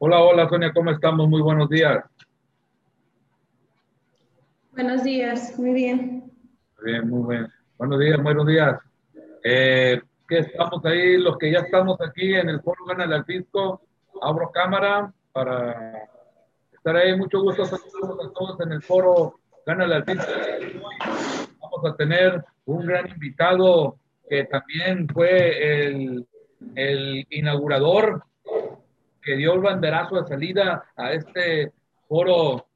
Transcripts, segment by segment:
Hola, hola Sonia, ¿cómo estamos? Muy buenos días. Buenos días, muy bien. Bien, muy bien. Buenos días, buenos días. Eh, ¿Qué estamos ahí? Los que ya estamos aquí en el foro Gana al Fisco, abro cámara para estar ahí. Mucho gusto saludos a todos en el foro Gana al Fisco. Vamos a tener un gran invitado que también fue el, el inaugurador que dio el banderazo de salida a este foro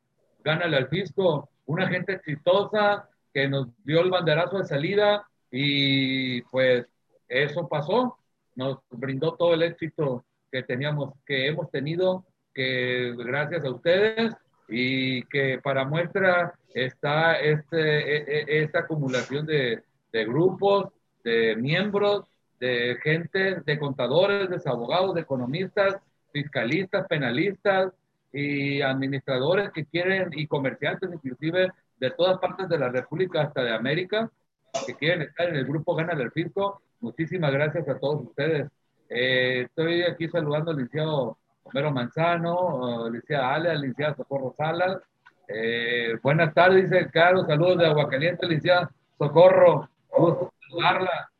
Gánale al Fisco, una gente exitosa que nos dio el banderazo de salida y pues eso pasó, nos brindó todo el éxito que teníamos, que hemos tenido, que gracias a ustedes y que para muestra está este, e, e, esta acumulación de, de grupos, de miembros, de gente, de contadores, de abogados, de economistas, fiscalistas, penalistas y administradores que quieren, y comerciantes inclusive, de todas partes de la República hasta de América, que quieren estar en el grupo Gana del Fisco. Muchísimas gracias a todos ustedes. Eh, estoy aquí saludando al licenciado Homero Manzano, al licenciado Ale, al licenciado Socorro Salas. Eh, buenas tardes, dice Carlos, saludos de Aguacaliente, licenciado Socorro, gusto saludarla.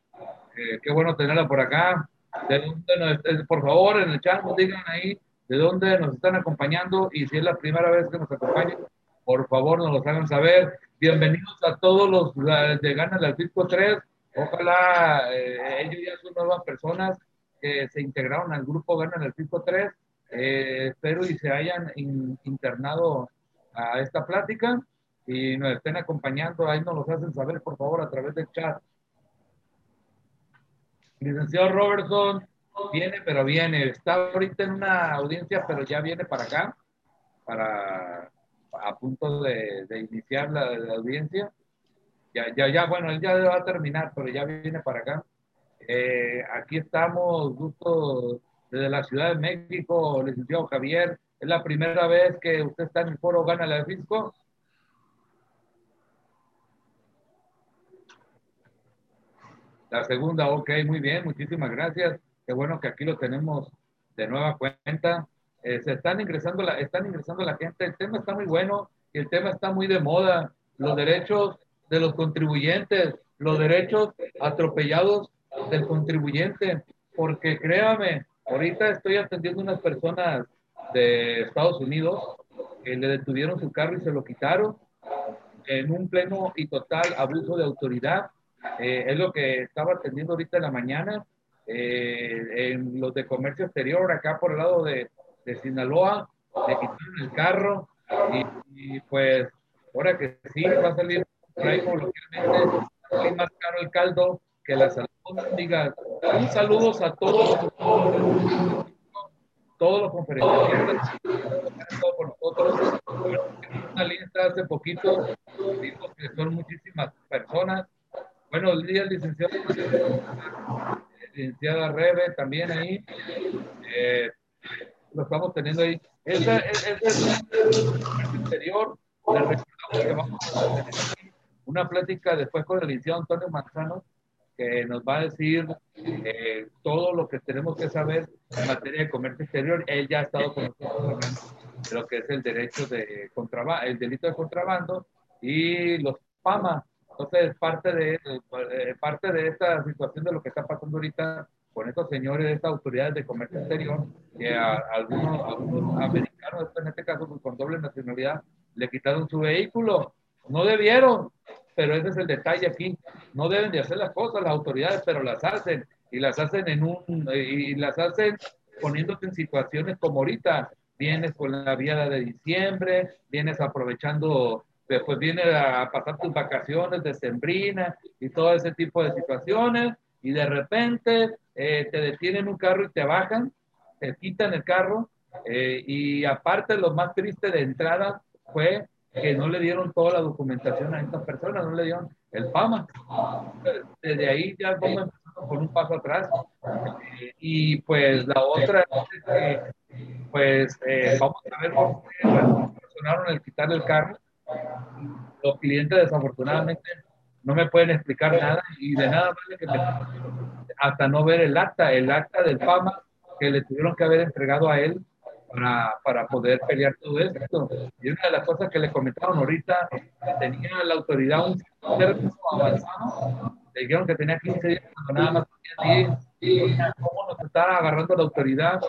Eh, qué bueno tenerla por acá. ¿De dónde nos, por favor, en el chat nos digan ahí de dónde nos están acompañando y si es la primera vez que nos acompañan, por favor nos lo hagan saber. Bienvenidos a todos los de Gana del Fisco 3. Ojalá eh, ellos ya son nuevas personas que se integraron al grupo Gana del Fisco 3. Eh, espero y se hayan internado a esta plática y nos estén acompañando. Ahí nos lo hacen saber, por favor, a través del chat. Licenciado Robertson viene, pero viene. Está ahorita en una audiencia, pero ya viene para acá, para a punto de, iniciar la, audiencia. Ya, ya, ya, bueno, él ya va a terminar, pero ya viene para acá. Eh, aquí estamos, gusto desde la Ciudad de México, licenciado Javier. Es la primera vez que usted está en el foro Gana la Fisco. La segunda, ok, muy bien, muchísimas gracias. Qué bueno que aquí lo tenemos de nueva cuenta. Eh, se están ingresando, la, están ingresando la gente. El tema está muy bueno y el tema está muy de moda. Los derechos de los contribuyentes, los derechos atropellados del contribuyente. Porque créame, ahorita estoy atendiendo unas personas de Estados Unidos que le detuvieron su carro y se lo quitaron en un pleno y total abuso de autoridad eh, es lo que estaba atendiendo ahorita en la mañana. Eh, en los de comercio exterior, acá por el lado de, de Sinaloa, le quitaron el carro y, pues ahora que sí va a salir por ahí coloquialmente, más caro el caldo que la salud. Diga, un saludos a todos, todos los estado con nosotros. Una lista hace poquito, que son muchísimas personas Buenos días, licenciado. Licenciada Rebe, también ahí. Eh, lo estamos teniendo ahí. Esta, es un interior. que vamos a tener una plática después con el licenciado Antonio Manzano, que nos va a decir eh, todo lo que tenemos que saber en materia de comercio exterior. Él ya ha estado con nosotros de lo que es el derecho de contrabando, el delito de contrabando y los PAMA, entonces, parte de, eh, parte de esta situación de lo que está pasando ahorita con estos señores estas autoridades de comercio exterior, que a, algunos, algunos americanos, en este caso pues, con doble nacionalidad, le quitaron su vehículo. No debieron, pero ese es el detalle aquí. No deben de hacer las cosas las autoridades, pero las hacen y las hacen en un y las hacen poniéndote en situaciones como ahorita. Vienes con la vía de diciembre, vienes aprovechando después viene a pasar tus vacaciones de sembrina y todo ese tipo de situaciones y de repente eh, te detienen un carro y te bajan, te quitan el carro eh, y aparte lo más triste de entrada fue que no le dieron toda la documentación a estas personas, no le dieron el PAMA. Desde ahí ya vamos empezando con un paso atrás. Eh, y pues la otra es que, pues, vamos a ver cómo funcionaron el quitarle el carro los clientes desafortunadamente no me pueden explicar nada y de nada vale que hasta no ver el acta, el acta del PAMA que le tuvieron que haber entregado a él para, para poder pelear todo esto. Y una de las cosas que le comentaron ahorita, tenía la autoridad un servicio avanzado, le dijeron que tenía 15 días cuando nada más tenía 10, cómo nos está agarrando la autoridad,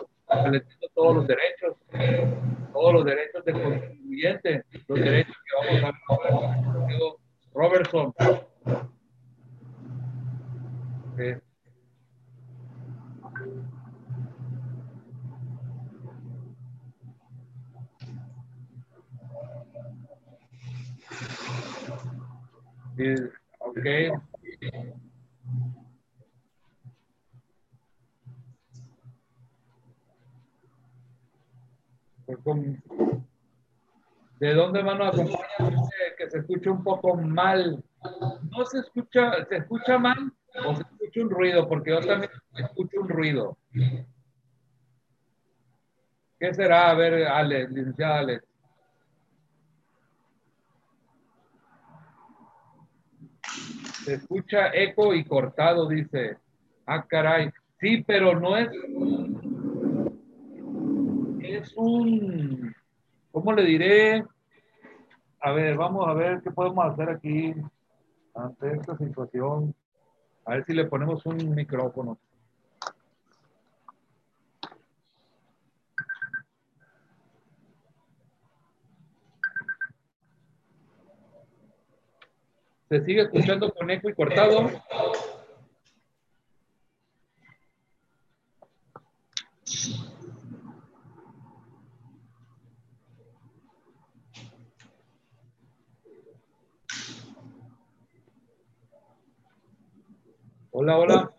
todos los derechos, todos los derechos del contribuyente, los derechos que vamos a ver Robertson. Eh, okay. ¿De dónde van a acompañar que se escucha un poco mal? No se escucha, se escucha mal o se escucha un ruido, porque yo también escucho un ruido. ¿Qué será? A ver, Alex, licenciada Alex. Se escucha eco y cortado, dice. Ah, caray. Sí, pero no es. Un. ¿Cómo le diré? A ver, vamos a ver qué podemos hacer aquí ante esta situación. A ver si le ponemos un micrófono. Se sigue escuchando con eco y cortado. Hola, hola.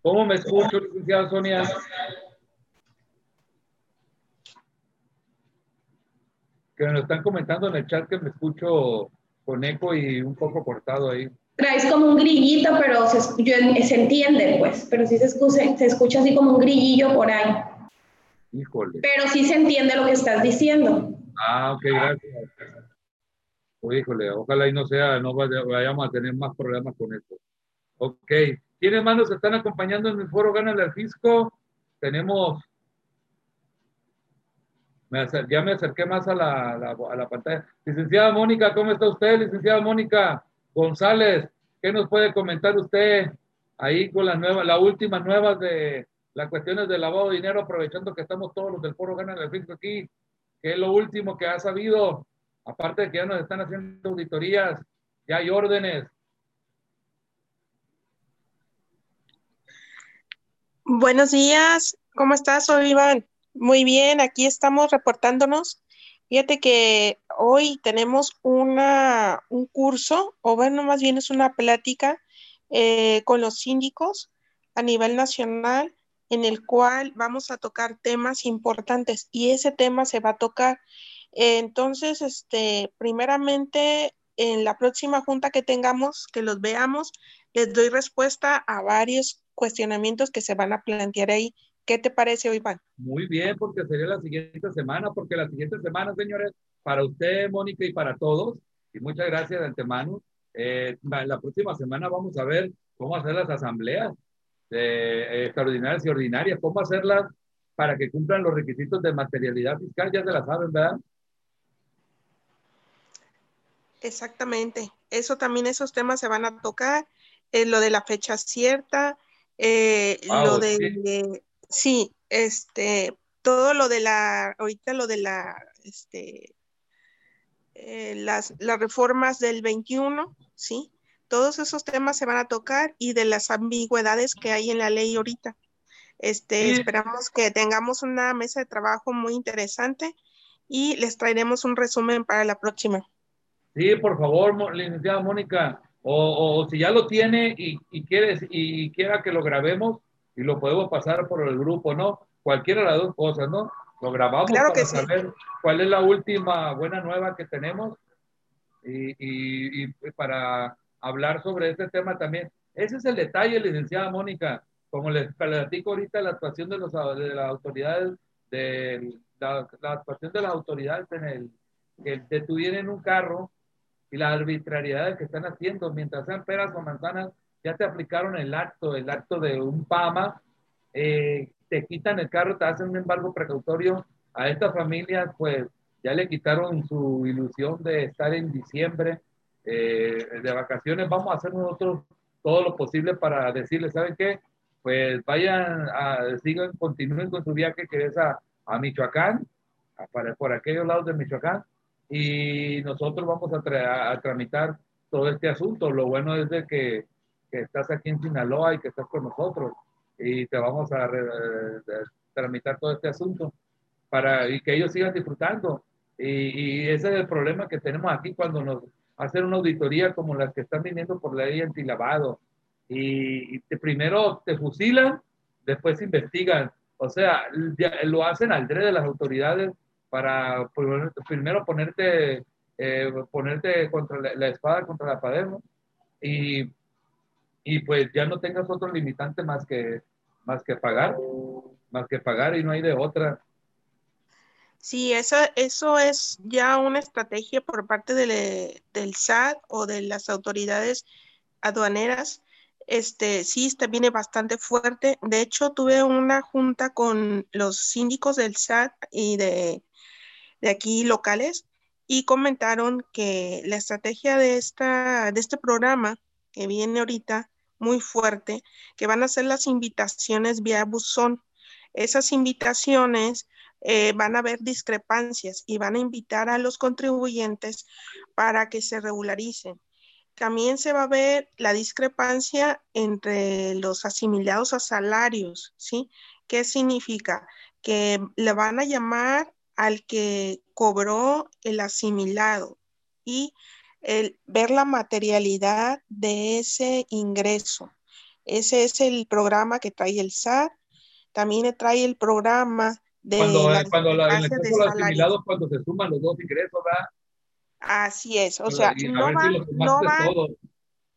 ¿Cómo me escucho, licenciada Sonia? Que me están comentando en el chat que me escucho con eco y un poco cortado ahí. Traes como un grillito, pero se, se entiende, pues, pero sí se escucha, se escucha así como un grillillo por ahí. Híjole. Pero sí se entiende lo que estás diciendo. Ah, ok, gracias. híjole, ojalá y no sea, no vayamos a tener más problemas con esto. Ok. ¿Quiénes más nos están acompañando en el foro Gana el Fisco? Tenemos ya me acerqué más a la, a la, pantalla. Licenciada Mónica, ¿cómo está usted, licenciada Mónica González? ¿Qué nos puede comentar usted ahí con las nuevas, las últimas nuevas de las cuestiones de lavado de dinero, aprovechando que estamos todos los del Foro Gana del Fisco aquí? ¿Qué es lo último que ha sabido? Aparte de que ya nos están haciendo auditorías, ya hay órdenes. Buenos días, ¿cómo estás? Soy Iván. Muy bien, aquí estamos reportándonos. Fíjate que hoy tenemos una, un curso, o bueno, más bien es una plática eh, con los síndicos a nivel nacional, en el cual vamos a tocar temas importantes y ese tema se va a tocar. entonces, este, primeramente, en la próxima junta que tengamos, que los veamos, les doy respuesta a varios cuestionamientos que se van a plantear ahí ¿Qué te parece, Iván? Muy bien, porque sería la siguiente semana, porque la siguiente semana, señores, para usted, Mónica, y para todos, y muchas gracias de antemano, eh, la próxima semana vamos a ver cómo hacer las asambleas eh, extraordinarias y ordinarias, cómo hacerlas para que cumplan los requisitos de materialidad fiscal, ya se la saben, ¿verdad? Exactamente, eso también, esos temas se van a tocar, eh, lo de la fecha cierta, lo de Sí, este, todo lo de la, ahorita lo de la, este, eh, las, las reformas del 21, ¿sí? Todos esos temas se van a tocar y de las ambigüedades que hay en la ley ahorita. Este, esperamos que tengamos una mesa de trabajo muy interesante y les traeremos un resumen para la próxima. Sí, por favor, licenciada Mónica, o, o si ya lo tiene y, y, quieres, y quiera que lo grabemos, y lo podemos pasar por el grupo, ¿no? Cualquiera de las dos cosas, ¿no? Lo grabamos para saber cuál es la última buena nueva que tenemos y, y, para hablar sobre este tema también. Ese es el detalle, licenciada Mónica. Como les platico ahorita, la actuación de, los, de las autoridades, de la, actuación de las autoridades en el que detuvieron un carro y la arbitrariedad que están haciendo, mientras sean peras o manzanas, ya te aplicaron el acto, el acto de un PAMA, eh, te quitan el carro, te hacen un embargo precautorio. A estas familias, pues ya le quitaron su ilusión de estar en diciembre eh, de vacaciones. Vamos a hacer nosotros todo lo posible para decirles, ¿saben qué? Pues vayan, a, sigan, continúen con su viaje que es a, a Michoacán, para, por aquellos lados de Michoacán, y nosotros vamos a, a, tramitar todo este asunto. Lo bueno es de que, que, estás aquí en Sinaloa y que estás con nosotros y te vamos a tramitar todo este asunto para y que ellos sigan disfrutando. Y, y, ese es el problema que tenemos aquí cuando nos hacen una auditoría como las que están viniendo por ley antilavado. Y, y te, primero te fusilan, después investigan. O sea, lo hacen al de las autoridades para primero ponerte, eh, ponerte contra la, espada contra la pared, Y, y pues ya no tengas otro limitante más que, más que pagar, más que pagar y no hay de otra. Sí, eso, eso es ya una estrategia por parte del, del SAT o de las autoridades aduaneras este, sí, este viene bastante fuerte. De hecho, tuve una junta con los síndicos del SAT y de de aquí locales y comentaron que la estrategia de, esta, de este programa que viene ahorita muy fuerte, que van a ser las invitaciones vía buzón. Esas invitaciones eh, van a haber discrepancias y van a invitar a los contribuyentes para que se regularicen. También se va a ver la discrepancia entre los asimilados a salarios, ¿sí? ¿Qué significa? Que le van a llamar al que cobró el asimilado y el, ver la materialidad de ese ingreso. Ese es el programa que trae el SAT. También trae el programa de cuando, la, cuando la, el asimilado cuando se suman los dos ingresos, ¿verdad? Así es, o sea, no van, no van,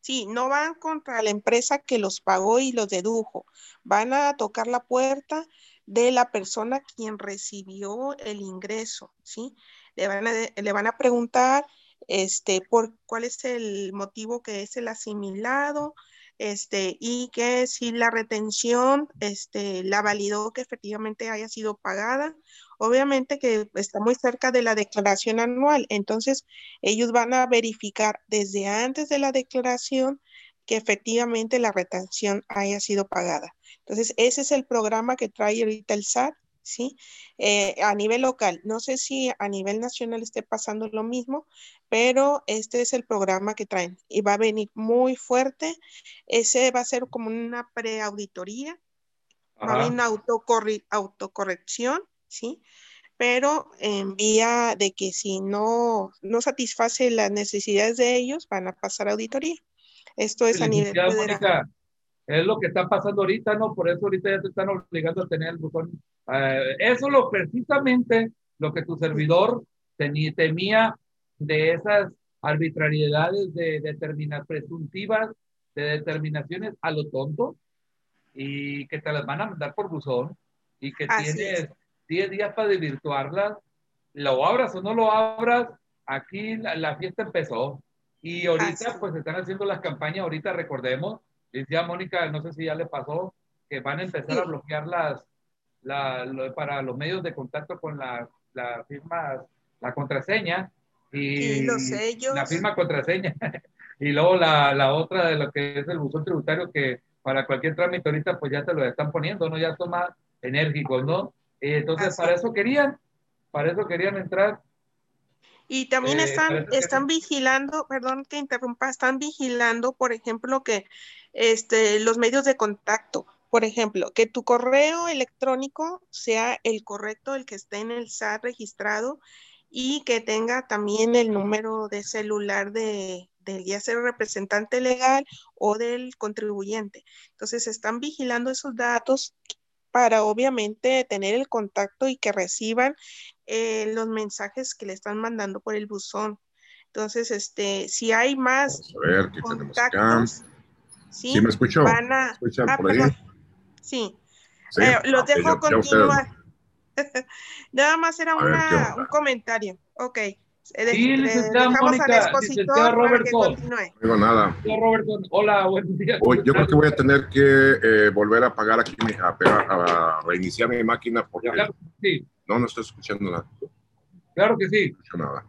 sí, no van contra la empresa que los pagó y los dedujo, van a tocar la puerta de la persona quien recibió el ingreso, ¿sí? Le van a, le van a preguntar este, por cuál es el motivo que es el asimilado, este, y que si la retención este, la validó que efectivamente haya sido pagada. Obviamente que está muy cerca de la declaración anual, entonces ellos van a verificar desde antes de la declaración que efectivamente la retención haya sido pagada. Entonces, ese es el programa que trae ahorita el SAT, ¿sí? Eh, a nivel local, no sé si a nivel nacional esté pasando lo mismo, pero este es el programa que traen y va a venir muy fuerte. Ese va a ser como una preauditoría, va a haber una autocorrección, ¿sí? Pero en vía de que si no, no satisface las necesidades de ellos, van a pasar a auditoría. Esto es a nivel federal. es lo que está pasando ahorita, ¿no? Por eso ahorita ya te están obligando a tener el buzón. Eh, eso lo precisamente lo que tu servidor temía de esas arbitrariedades de determinar presuntivas de determinaciones a lo tonto y que te las van a mandar por buzón y que tienes 10 días para desvirtuarlas, lo abras o no lo abras, aquí la fiesta empezó. Y ahorita pues están haciendo las campañas, ahorita recordemos, decía Mónica, no sé si ya le pasó, que van a empezar a bloquear las, para los medios de contacto con la, la firma, la contraseña y, los sellos. la firma contraseña. y luego la, la, otra de lo que es el buzón tributario que para cualquier trámite ahorita pues ya te lo están poniendo, ¿no? Ya son más enérgicos, ¿no? entonces para eso querían, para eso querían entrar y también eh, están, están vigilando, perdón que interrumpa, están vigilando, por ejemplo, que este, los medios de contacto, por ejemplo, que tu correo electrónico sea el correcto, el que esté en el SAT registrado y que tenga también el número de celular de, del ya sea representante legal o del contribuyente. Entonces, están vigilando esos datos para obviamente tener el contacto y que reciban eh, los mensajes que le están mandando por el buzón. Entonces, este, si hay más a ver, ¿qué contactos, ¿sí? ¿sí? me escuchó? Van a, ah, por ahí? Sí. Eh, los dejo continuar. Nada más era una, un comentario. Ok. Eh, sí, licenciada Mónica, licenciado Roberto. No digo nada. Roberto, hola, buenos días. yo creo que voy a tener que eh, volver a apagar aquí, a, a, reiniciar mi máquina porque claro, sí. no, no estoy escuchando nada. Claro que sí. No escucho nada.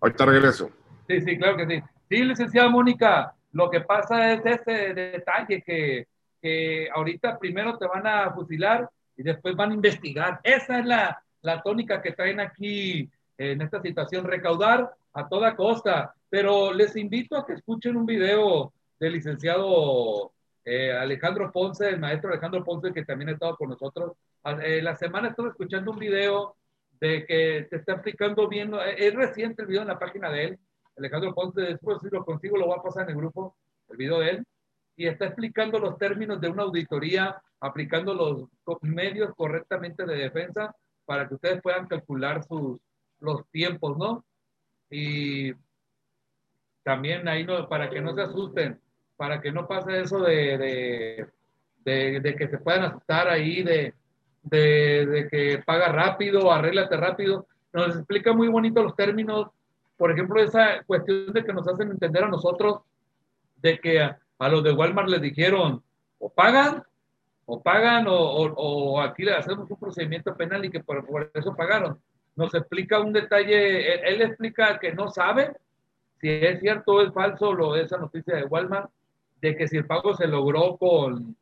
Ahorita regreso. Sí, sí, claro que sí. Sí, licenciada Mónica, lo que pasa es ese detalle que, que ahorita primero te van a fusilar y después van a investigar. Esa es la, la tónica que traen aquí en esta situación, recaudar a toda costa. Pero les invito a que escuchen un video del licenciado eh, Alejandro Ponce, el maestro Alejandro Ponce, que también ha estado con nosotros. Ah, eh, la semana estuve escuchando un video de que te está explicando bien, eh, es reciente el video en la página de él, Alejandro Ponce, después si lo consigo lo voy a pasar en el grupo, el video de él, y está explicando los términos de una auditoría, aplicando los medios correctamente de defensa para que ustedes puedan calcular sus, los tiempos, ¿no? Y también ahí no, para que no se asusten, para que no pase eso de, de, que se puedan asustar ahí, de, de, que paga rápido, arréglate rápido. Nos explica muy bonito los términos, por ejemplo, esa cuestión de que nos hacen entender a nosotros de que a, los de Walmart les dijeron, o pagan, o pagan, o, o, aquí le hacemos un procedimiento penal y que por, por eso pagaron nos explica un detalle, él, explica que no sabe si es cierto o es falso lo esa noticia de Walmart, de que si el pago se logró con,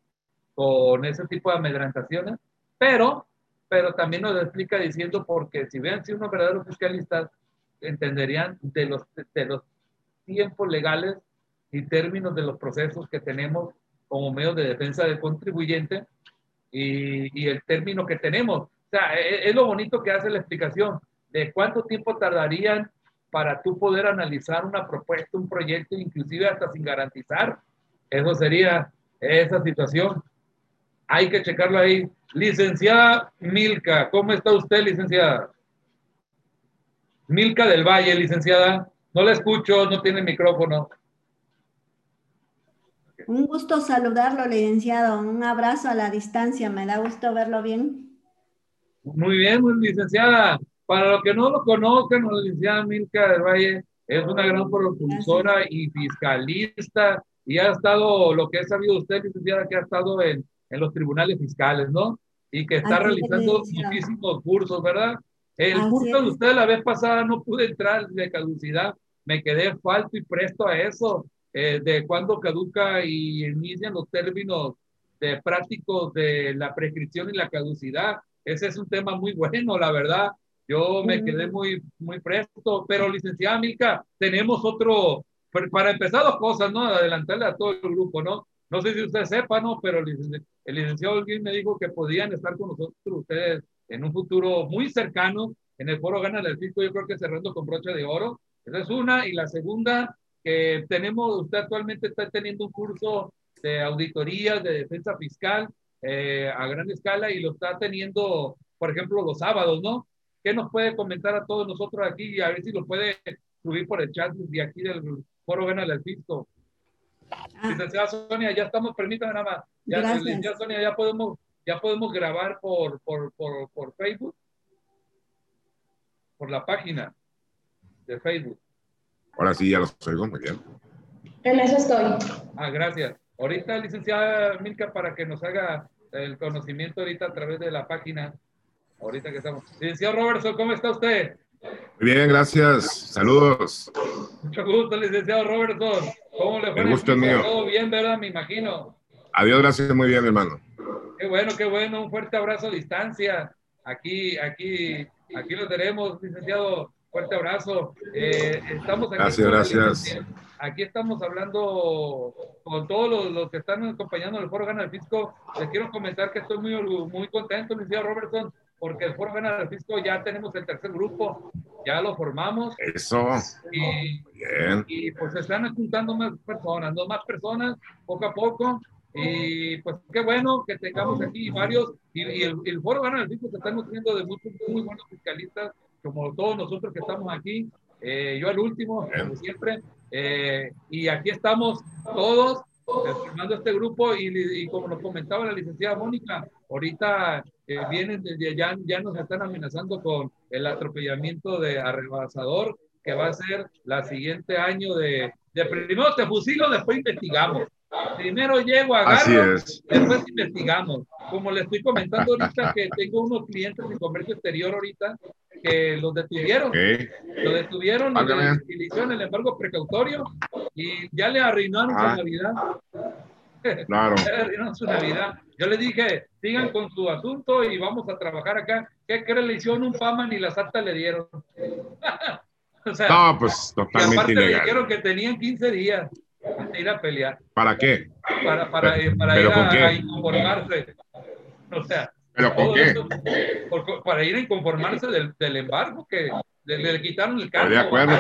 con ese tipo de amedrentaciones, pero, pero también nos explica diciendo porque si vean si unos verdaderos fiscalistas entenderían de los, de los tiempos legales y términos de los procesos que tenemos como medios de defensa del contribuyente y, y el término que tenemos sea, e, e, es, lo bonito que hace la explicación de cuánto tiempo tardarían para tú poder analizar una propuesta, un proyecto, inclusive hasta sin garantizar. Eso sería esa situación. Hay que checarlo ahí. Licenciada Milka, ¿cómo está usted, licenciada? Milka del Valle, licenciada. No la escucho, no tiene micrófono. Un gusto saludarlo, licenciado. Un abrazo a la distancia. Me da gusto verlo bien. Muy bien, licenciada. Para los que no lo conozcan, la licenciada Milka del Valle es una gran profesora y fiscalista y ha estado, lo que ha sabido usted, licenciada, que ha estado en, en los tribunales fiscales, ¿no? Y que está realizando muchísimos cursos, ¿verdad? El curso de usted la vez pasada no pude entrar de caducidad, me quedé falto y presto a eso, eh, de cuándo caduca y inician los términos de prácticos de la prescripción y la caducidad ese es un tema muy bueno, la verdad. Yo me quedé muy, muy presto, pero licenciada Milka, tenemos otro, para empezar dos cosas, ¿no? Adelantarle a todo el grupo, ¿no? No sé si usted sepa, ¿no? Pero el, licenciado Olguín me dijo que podían estar con nosotros ustedes en un futuro muy cercano en el foro Gana del Fisco, yo creo que cerrando con broche de oro. Esa es una. Y la segunda, que tenemos, usted actualmente está teniendo un curso de auditorías, de defensa fiscal, eh, a gran escala y lo está teniendo, por ejemplo, los sábados, ¿no? ¿Qué nos puede comentar a todos nosotros aquí y a ver si lo puede subir por el chat de aquí del Foro Gana del Fisco? Ah. Licenciada Sonia, ya estamos, permítame nada más. Ya, licenciada Sonia, ya podemos, ya podemos grabar por, por, por, por Facebook, por la página de Facebook. Ahora sí, ya lo oigo muy bien. En eso estoy. Ah, gracias. Ahorita, licenciada Milka, para que nos haga el conocimiento ahorita a través de la página, ahorita que estamos. Licenciado Robertson, ¿cómo está usted? Muy bien, gracias. Saludos. Mucho gusto, licenciado Robertson. ¿Cómo le fue? El gusto es mío. Todo bien, ¿verdad? Me imagino. Adiós, gracias, muy bien, hermano. Qué bueno, qué bueno. Un fuerte abrazo a distancia. Aquí, aquí, aquí lo tenemos, licenciado. Fuerte abrazo. Eh, estamos aquí. Gracias, gracias. Aquí estamos hablando con todos los, que están acompañando el Foro Gana del Fisco. Les quiero comentar que estoy muy, muy contento, Luis Robertson, porque el Foro Gana del Fisco ya tenemos el tercer grupo, ya lo formamos. Eso. Y, Bien. y pues se están juntando más personas, dos más personas, poco a poco. Y pues qué bueno que tengamos aquí varios. Y, el, Foro Gana del Fisco se está nutriendo de muchos muy buenos fiscalistas, como todos nosotros que estamos aquí. Eh, yo el último, como siempre. Eh, y aquí estamos todos formando este grupo y, como nos comentaba la licenciada Mónica, ahorita eh, vienen desde allá, ya nos están amenazando con el atropellamiento de arrebasador, que va a ser la siguiente año de, de primero te fusilo, después investigamos. Primero llego, agarro, después investigamos. Como le estoy comentando ahorita que tengo unos clientes de comercio exterior ahorita que los detuvieron. Lo detuvieron y le, hicieron el embargo precautorio y ya le arruinaron su ah. Navidad. Claro. su Navidad. Yo le dije, sigan con su asunto y vamos a trabajar acá. ¿Qué creen? Le hicieron un fama ni las actas le dieron. o sea, no, pues totalmente aparte ilegal. le dijeron que tenían 15 días ir a pelear. ¿Para qué? Para, para, eh, para ir a, inconformarse. O sea, ¿Pero con qué? para ir a inconformarse del, del embargo que le, quitaron el cargo. de acuerdo.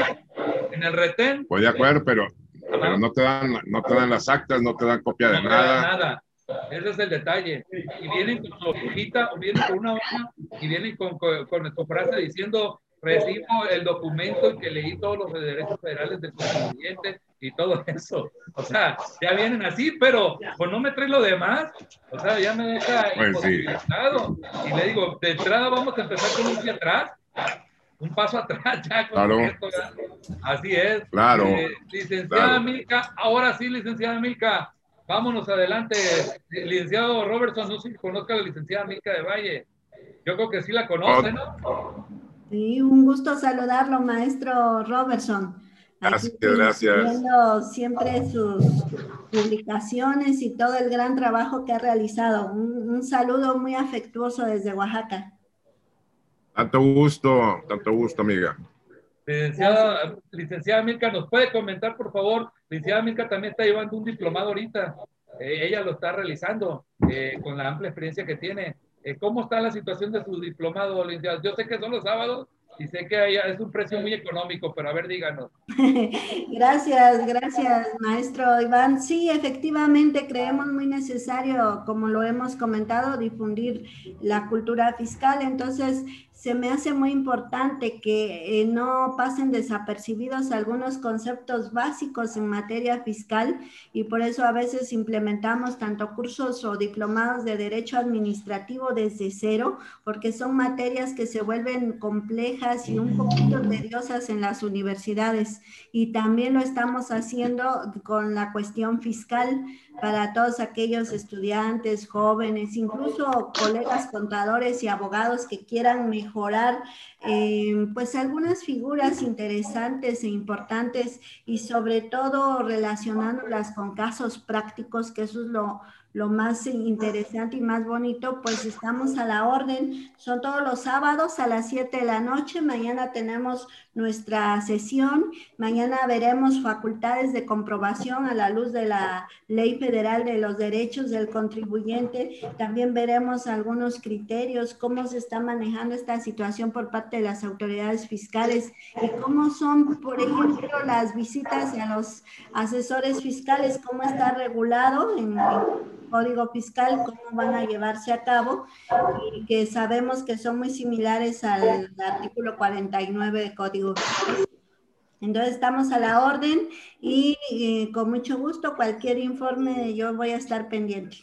En el retén. Pues de acuerdo, pero, pero no, te dan, no te dan las actas, no te dan copia de nada. nada. Ese es el detalle. Y vienen con su hojita, o vienen con una hoja, y vienen con, con, con su frase diciendo recibo el documento y que leí todos los derechos federales del contribuyente y todo eso. O sea, ya vienen así, pero pues no me trae lo demás. O sea, ya me deja pues imposibilitado. Y le digo, de entrada vamos a empezar con un pie atrás. Un paso atrás ya claro. Así es. Claro. Eh, licenciada Milka, ahora sí, licenciada Milka, vámonos adelante. Licenciado Robertson, no sé si conozca a la licenciada Milka de Valle. Yo creo que sí la conoce, ¿no? Sí, un gusto saludarlo, maestro Robertson. Gracias, gracias. Viendo siempre sus publicaciones y todo el gran trabajo que ha realizado. Un, saludo muy afectuoso desde Oaxaca. Tanto gusto, tanto gusto, amiga. Licenciada, licenciada Milka, ¿nos puede comentar, por favor? Licenciada Milka también está llevando un diplomado ahorita. Eh, ella lo está realizando eh, con la amplia experiencia que tiene. Eh, ¿Cómo está la situación de su diplomado, licenciado? Yo sé que son los sábados y sé que es un precio muy económico, pero a ver, díganos. gracias, gracias, maestro Iván. Sí, efectivamente, creemos muy necesario, como lo hemos comentado, difundir la cultura fiscal. Entonces, se me hace muy importante que eh, no pasen desapercibidos algunos conceptos básicos en materia fiscal y por eso a veces implementamos tanto cursos o diplomados de derecho administrativo desde cero, porque son materias que se vuelven complejas y un poquito tediosas en las universidades. Y también lo estamos haciendo con la cuestión fiscal para todos aquellos estudiantes, jóvenes, incluso colegas contadores y abogados que quieran mejorar, eh, pues algunas figuras interesantes e importantes y sobre todo relacionándolas con casos prácticos, que eso es lo, lo más interesante y más bonito, pues estamos a la orden. Son todos los sábados a las 7 de la noche. Mañana tenemos nuestra sesión. Mañana veremos facultades de comprobación a la luz de la Ley Federal de los Derechos del Contribuyente. También veremos algunos criterios, cómo se está manejando esta situación por parte de las autoridades fiscales y cómo son, por ejemplo, las visitas a los asesores fiscales, cómo está regulado en código fiscal, cómo van a llevarse a cabo, y que sabemos que son muy similares al artículo 49 del código fiscal. Entonces estamos a la orden y eh, con mucho gusto cualquier informe yo voy a estar pendiente.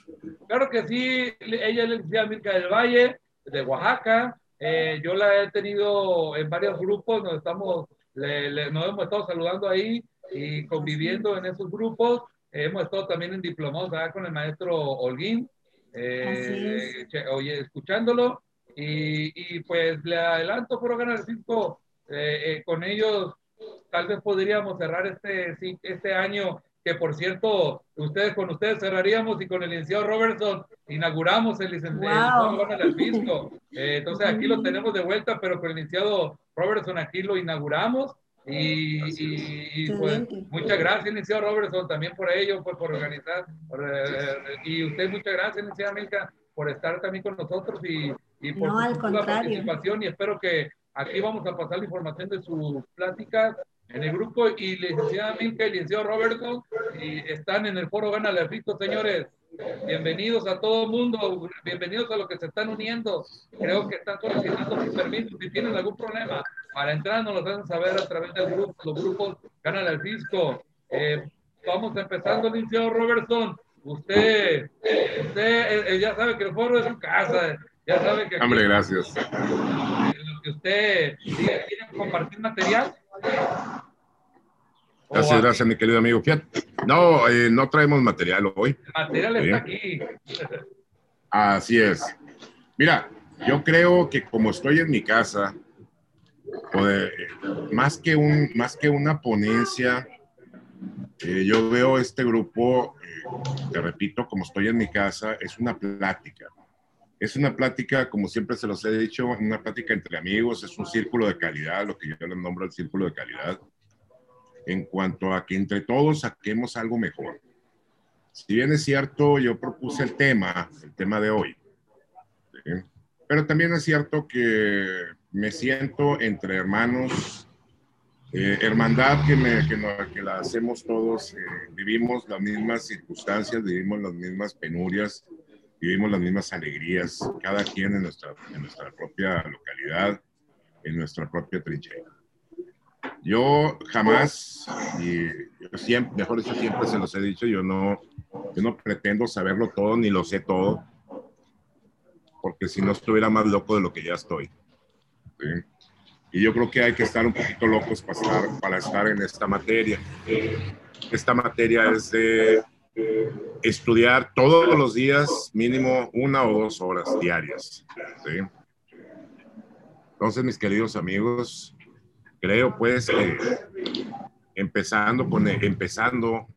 Claro que sí, ella es licenciada Mirka del Valle, de Oaxaca. Eh, yo la he tenido en varios grupos, nos, estamos, nos hemos estado saludando ahí y conviviendo en esos grupos hemos estado también en diplomados con el maestro Holguín, eh, oye, escuchándolo. Y, y, pues le adelanto, por ganar Cisco, eh, eh, con ellos tal vez podríamos cerrar este, este año, que por cierto, ustedes con ustedes cerraríamos y con el licenciado Robertson inauguramos el licenciado wow. Eh, entonces aquí lo tenemos de vuelta, pero con el licenciado Robertson aquí lo inauguramos y, pues, muchas gracias, licenciado Robertson, también por ello, por, por organizar. Eh, y usted, muchas gracias, licenciada Milka, por estar también con nosotros y, y por su participación. Y espero que aquí vamos a pasar la información de sus pláticas en el grupo. Y licenciada Milka y licenciado Robertson y están en el foro Gana la Rico, señores. Bienvenidos a todo el mundo, bienvenidos a los que se están uniendo. Creo que están solicitando sus permisos. Si tienen algún problema para entrar, nos lo hacen saber a través del grupo, los grupos Canal al Fisco. Eh, vamos empezando, licenciado Robertson. usted, usted eh, ya sabe que el foro es su casa, ya sabe que... Hombre, gracias. Lo que usted quiere compartir material. Gracias, gracias, mi querido amigo. No, eh, no traemos material hoy. El material está aquí. Así es. Mira, yo creo que como estoy en mi casa, más, que un, más que una ponencia, eh, yo veo este grupo, eh, te repito, como estoy en mi casa, es una plática. Es una plática, como siempre se los he dicho, una plática entre amigos, es un círculo de calidad, lo que yo le nombro el círculo de calidad en cuanto a que entre todos saquemos algo mejor. Si bien es cierto, yo propuse el tema, el tema de hoy, pero también es cierto que me siento entre hermanos, eh, hermandad que, me, que, que, la hacemos todos, eh, vivimos las mismas circunstancias, vivimos las mismas penurias, vivimos las mismas alegrías, cada quien en nuestra, en nuestra propia localidad, en nuestra propia trinchera. Yo jamás, y siempre, mejor dicho, siempre se los he dicho, yo no, yo no pretendo saberlo todo ni lo sé todo, porque si no estuviera más loco de lo que ya estoy. Y yo creo que hay que estar un poquito locos para estar, para estar en esta materia. Esta materia es de estudiar todos los días mínimo una o dos horas diarias. Entonces, mis queridos amigos, creo pues que empezando con empezando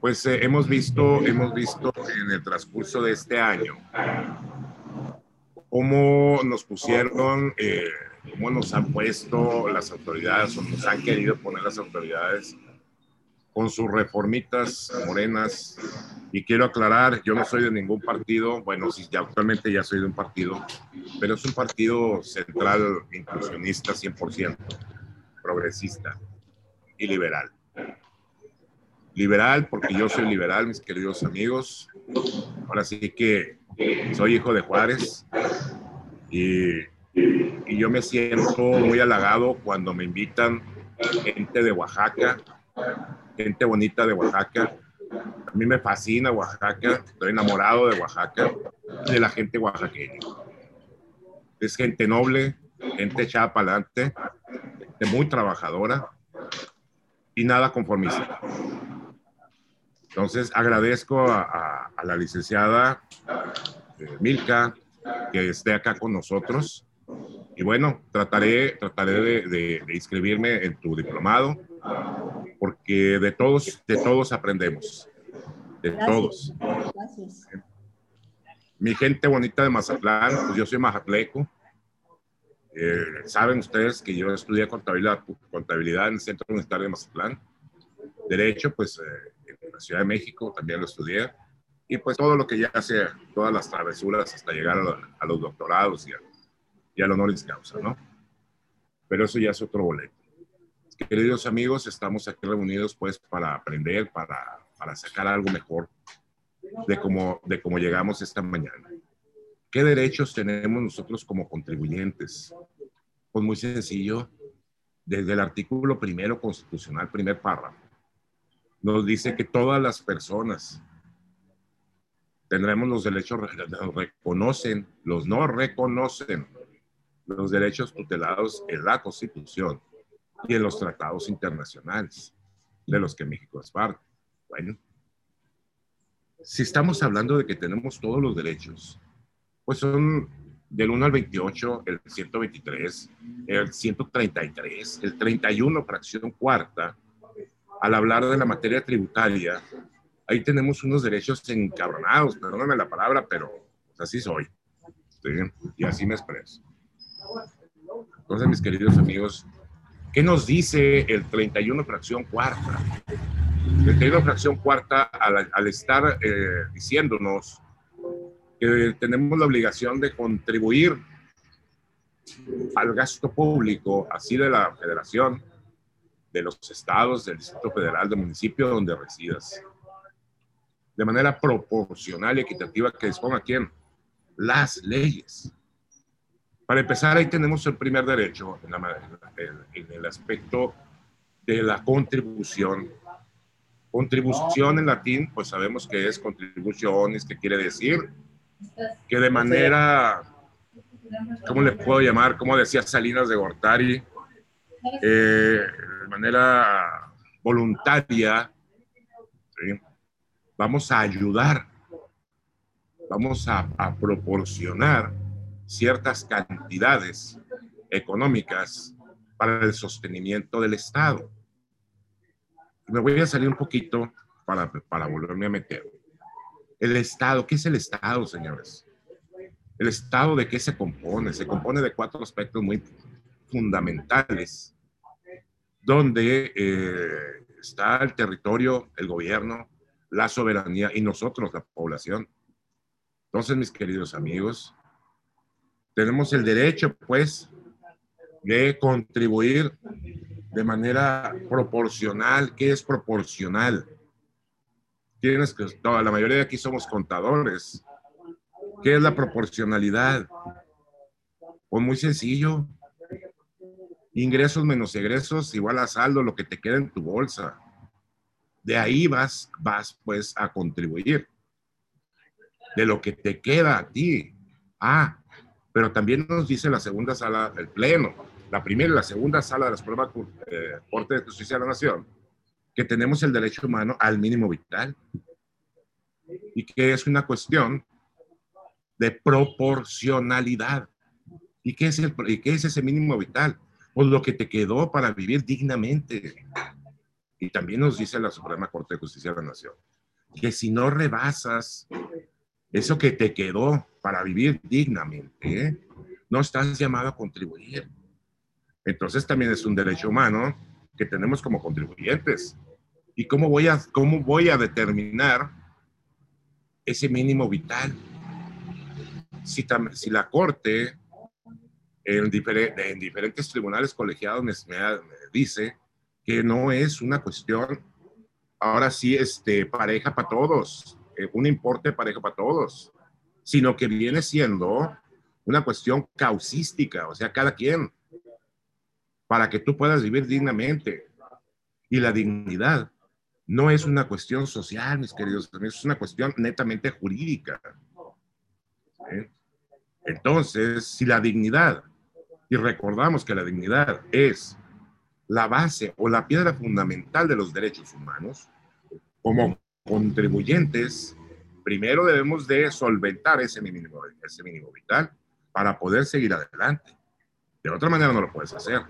pues eh, hemos visto hemos visto en el transcurso de este año cómo nos pusieron eh, cómo nos han puesto las autoridades o nos han querido poner las autoridades con sus reformitas morenas. Y quiero aclarar, yo no soy de ningún partido, bueno, sí, ya actualmente ya soy de un partido, pero es un partido central, inclusionista 100%, progresista y liberal. Liberal porque yo soy liberal, mis queridos amigos. Ahora sí que soy hijo de Juárez y, yo me siento muy halagado cuando me invitan gente de Oaxaca gente bonita de Oaxaca. A mí me fascina Oaxaca, estoy enamorado de Oaxaca, de la gente oaxaqueña. Es gente noble, gente echada para adelante, gente muy trabajadora y nada conformista. Entonces agradezco a, la licenciada eh, Milka que esté acá con nosotros. Y bueno, trataré, trataré de, de inscribirme en tu diplomado porque de todos, de todos aprendemos, de todos. Mi gente bonita de Mazatlán, pues yo soy mazatleco. Eh, saben ustedes que yo estudié contabilidad, contabilidad en el Centro Universitario de Mazatlán. Derecho, pues eh, la Ciudad de México también lo estudié. Y pues todo lo que ya sea, todas las travesuras hasta llegar a, los doctorados y, a, y al honoris causa, ¿no? Pero eso ya es otro boleto. Queridos amigos, estamos aquí reunidos pues para aprender, para, para sacar algo mejor de cómo, de cómo llegamos esta mañana. ¿Qué derechos tenemos nosotros como contribuyentes? Pues muy sencillo, desde el artículo primero constitucional, primer párrafo, nos dice que todas las personas tendremos los derechos, reconocen, los no reconocen los derechos tutelados en la Constitución y en los tratados internacionales de los que México es parte. Bueno, si estamos hablando de que tenemos todos los derechos, pues son del 1 al 28, el 123, el 133, el 31, fracción cuarta, al hablar de la materia tributaria, ahí tenemos unos derechos encabronados, perdóname la palabra, pero así soy. Y así me expreso. Entonces, mis queridos amigos, ¿Qué nos dice el 31 fracción cuarta? El 31 fracción cuarta, al, estar eh, diciéndonos que tenemos la obligación de contribuir al gasto público, así de la federación, de los estados, del Distrito Federal, del municipio donde residas, de manera proporcional y equitativa que disponga quién? Las leyes. Para empezar, ahí tenemos el primer derecho en, el aspecto de la contribución Contribución en latín, pues sabemos que es contribuciones, que quiere decir que de manera, ¿cómo le puedo llamar? Como decía Salinas de Gortari, eh, manera voluntaria, vamos a ayudar, vamos a, a proporcionar ciertas cantidades económicas para el sostenimiento del Estado. Me voy a salir un poquito para, para volverme a meter. El Estado, ¿qué es el Estado, señores? ¿El Estado de qué se compone? Se compone de cuatro aspectos muy fundamentales, donde eh, está el territorio, el gobierno, la soberanía y nosotros, la población. Entonces, mis queridos amigos, tenemos el derecho, pues, de contribuir de manera proporcional. ¿Qué es proporcional? Tienes que, la mayoría de aquí somos contadores. ¿Qué es la proporcionalidad? Pues muy sencillo. Ingresos menos egresos igual a saldo, lo que te queda en tu bolsa. De ahí vas, vas pues a contribuir. De lo que te queda a ti. Ah, pero también nos dice la segunda sala del Pleno, la primera y la segunda sala de la Suprema eh, Corte de Justicia de la Nación, que tenemos el derecho humano al mínimo vital y que es una cuestión de proporcionalidad. ¿Y qué es, el, y qué es ese mínimo vital? Pues lo que te quedó para vivir dignamente. Y también nos dice la Suprema Corte de Justicia de la Nación, que si no rebasas eso que te quedó para vivir dignamente, ¿eh? no estás llamado a contribuir. Entonces también es un derecho humano que tenemos como contribuyentes. ¿Y cómo voy a, cómo voy a determinar ese mínimo vital? Si, si la Corte en, en, diferentes tribunales colegiados me, dice que no es una cuestión, ahora sí, este, pareja para todos, eh, un importe parejo para todos, sino que viene siendo una cuestión causística, o sea, cada quien, para que tú puedas vivir dignamente. Y la dignidad no es una cuestión social, mis queridos es una cuestión netamente jurídica. ¿Eh? Entonces, si la dignidad, y recordamos que la dignidad es la base o la piedra fundamental de los derechos humanos, como contribuyentes, primero debemos de solventar ese mínimo, ese mínimo vital para poder seguir adelante. De otra manera no lo puedes hacer.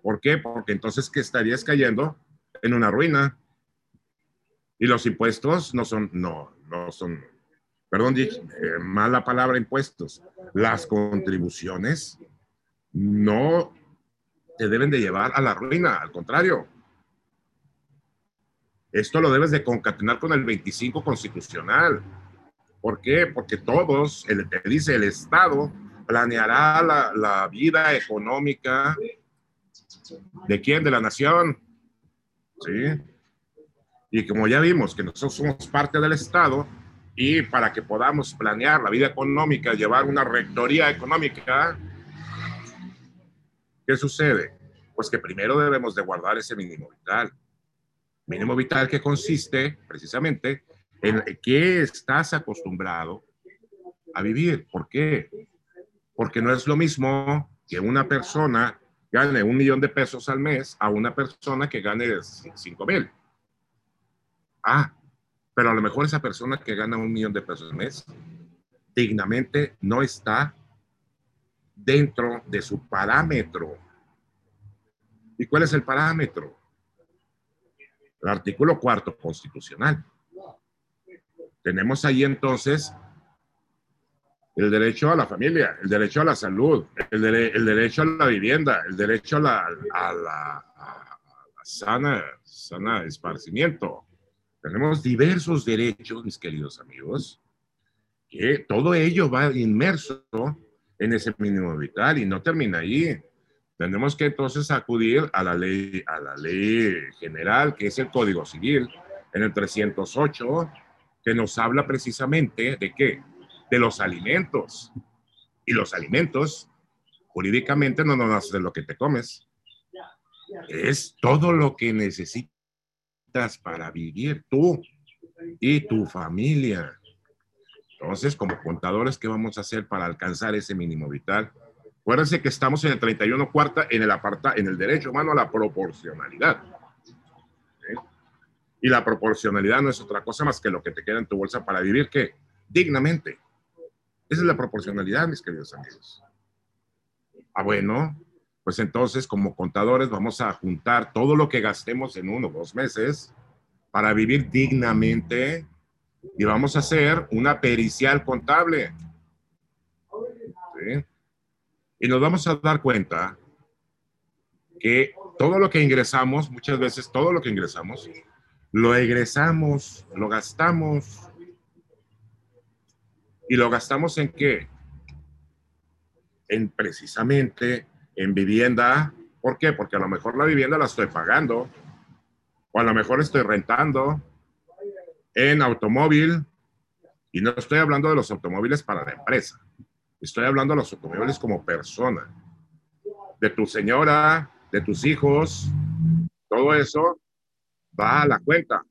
¿Por qué? Porque entonces que estarías cayendo en una ruina. Y los impuestos no son, no, no son, perdón, eh, mala palabra impuestos. Las contribuciones no te deben de llevar a la ruina, al contrario, esto lo debes de concatenar con el 25 constitucional. ¿Por qué? Porque todos, el, te dice el Estado, planeará la, la vida económica de quién, de la nación. ¿Sí? Y como ya vimos que nosotros somos parte del Estado, y para que podamos planear la vida económica, llevar una rectoría económica, ¿qué sucede? Pues que primero debemos de guardar ese mínimo vital mínimo vital que consiste precisamente en qué estás acostumbrado a vivir. ¿Por qué? Porque no es lo mismo que una persona gane un millón de pesos al mes a una persona que gane cinco mil. Ah, pero a lo mejor esa persona que gana un millón de pesos al mes dignamente no está dentro de su parámetro. ¿Y cuál es el parámetro? el artículo cuarto constitucional. Tenemos ahí entonces el derecho a la familia, el derecho a la salud, el, derecho a la vivienda, el derecho a la, a la, sana, sana esparcimiento. Tenemos diversos derechos, mis queridos amigos, que todo ello va inmerso en ese mínimo vital y no termina ahí. Tenemos que entonces acudir a la ley, a la ley general, que es el Código Civil, en el 308, que nos habla precisamente de qué? De los alimentos. Y los alimentos, jurídicamente, no nos hacen lo que te comes. Es todo lo que necesitas para vivir tú y tu familia. Entonces, como contadores, ¿qué vamos a hacer para alcanzar ese mínimo vital? Acuérdense que estamos en el 31 cuarta, en el aparta, en el derecho humano a la proporcionalidad. Y la proporcionalidad no es otra cosa más que lo que te queda en tu bolsa para vivir, ¿qué? Dignamente. Esa es la proporcionalidad, mis queridos amigos. Ah, bueno, pues entonces como contadores vamos a juntar todo lo que gastemos en uno o dos meses para vivir dignamente y vamos a hacer una pericial contable. Y nos vamos a dar cuenta que todo lo que ingresamos, muchas veces todo lo que ingresamos, lo egresamos, lo gastamos. ¿Y lo gastamos en qué? En precisamente en vivienda. ¿Por qué? Porque a lo mejor la vivienda la estoy pagando, o a lo mejor estoy rentando, en automóvil, y no estoy hablando de los automóviles para la empresa, estoy hablando de los automóviles como persona, de tu señora, de tus hijos, todo eso va a la cuenta.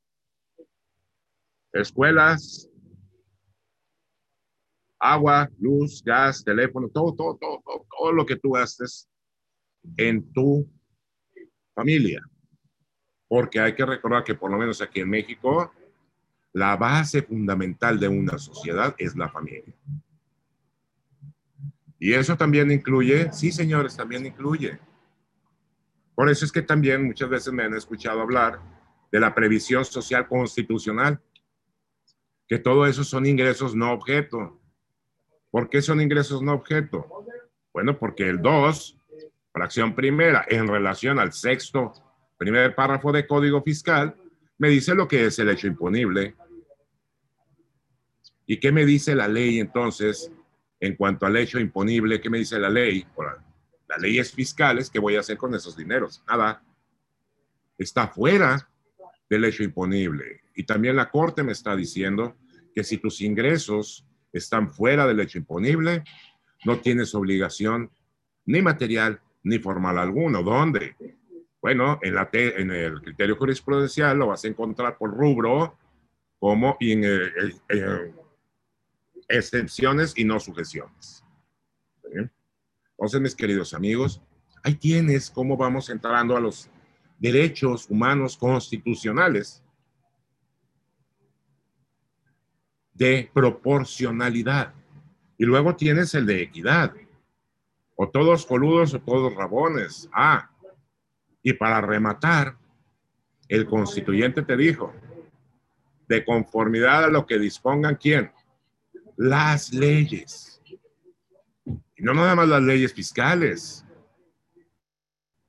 Escuelas, agua, luz, gas, teléfono, todo, todo, todo, todo, todo lo que tú gastes en tu familia. Porque hay que recordar que por lo menos aquí en México, la base fundamental de una sociedad es la familia. Y eso también incluye, sí señores, también incluye. Por eso es que también muchas veces me han escuchado hablar de la previsión social constitucional, que todo eso son ingresos no objeto. ¿Por qué son ingresos no objeto? Bueno, porque el 2, fracción primera, en relación al sexto, primer párrafo de código fiscal, me dice lo que es el hecho imponible. ¿Y qué me dice la ley entonces en cuanto al hecho imponible? ¿Qué me dice la ley? Las leyes fiscales, ¿qué voy a hacer con esos dineros? Nada. Está fuera del hecho imponible. Y también la Corte me está diciendo que si tus ingresos están fuera del hecho imponible, no tienes obligación ni material ni formal alguno. ¿Dónde? Bueno, en, la en el criterio jurisprudencial lo vas a encontrar por rubro como en, en excepciones y no sujeciones. Entonces, mis queridos amigos, ahí tienes cómo vamos entrando a los derechos humanos constitucionales de proporcionalidad. Y luego tienes el de equidad. O todos coludos o todos rabones. Ah, y para rematar, el constituyente te dijo, de conformidad a lo que dispongan quién? Las leyes. Y no nada más las leyes fiscales,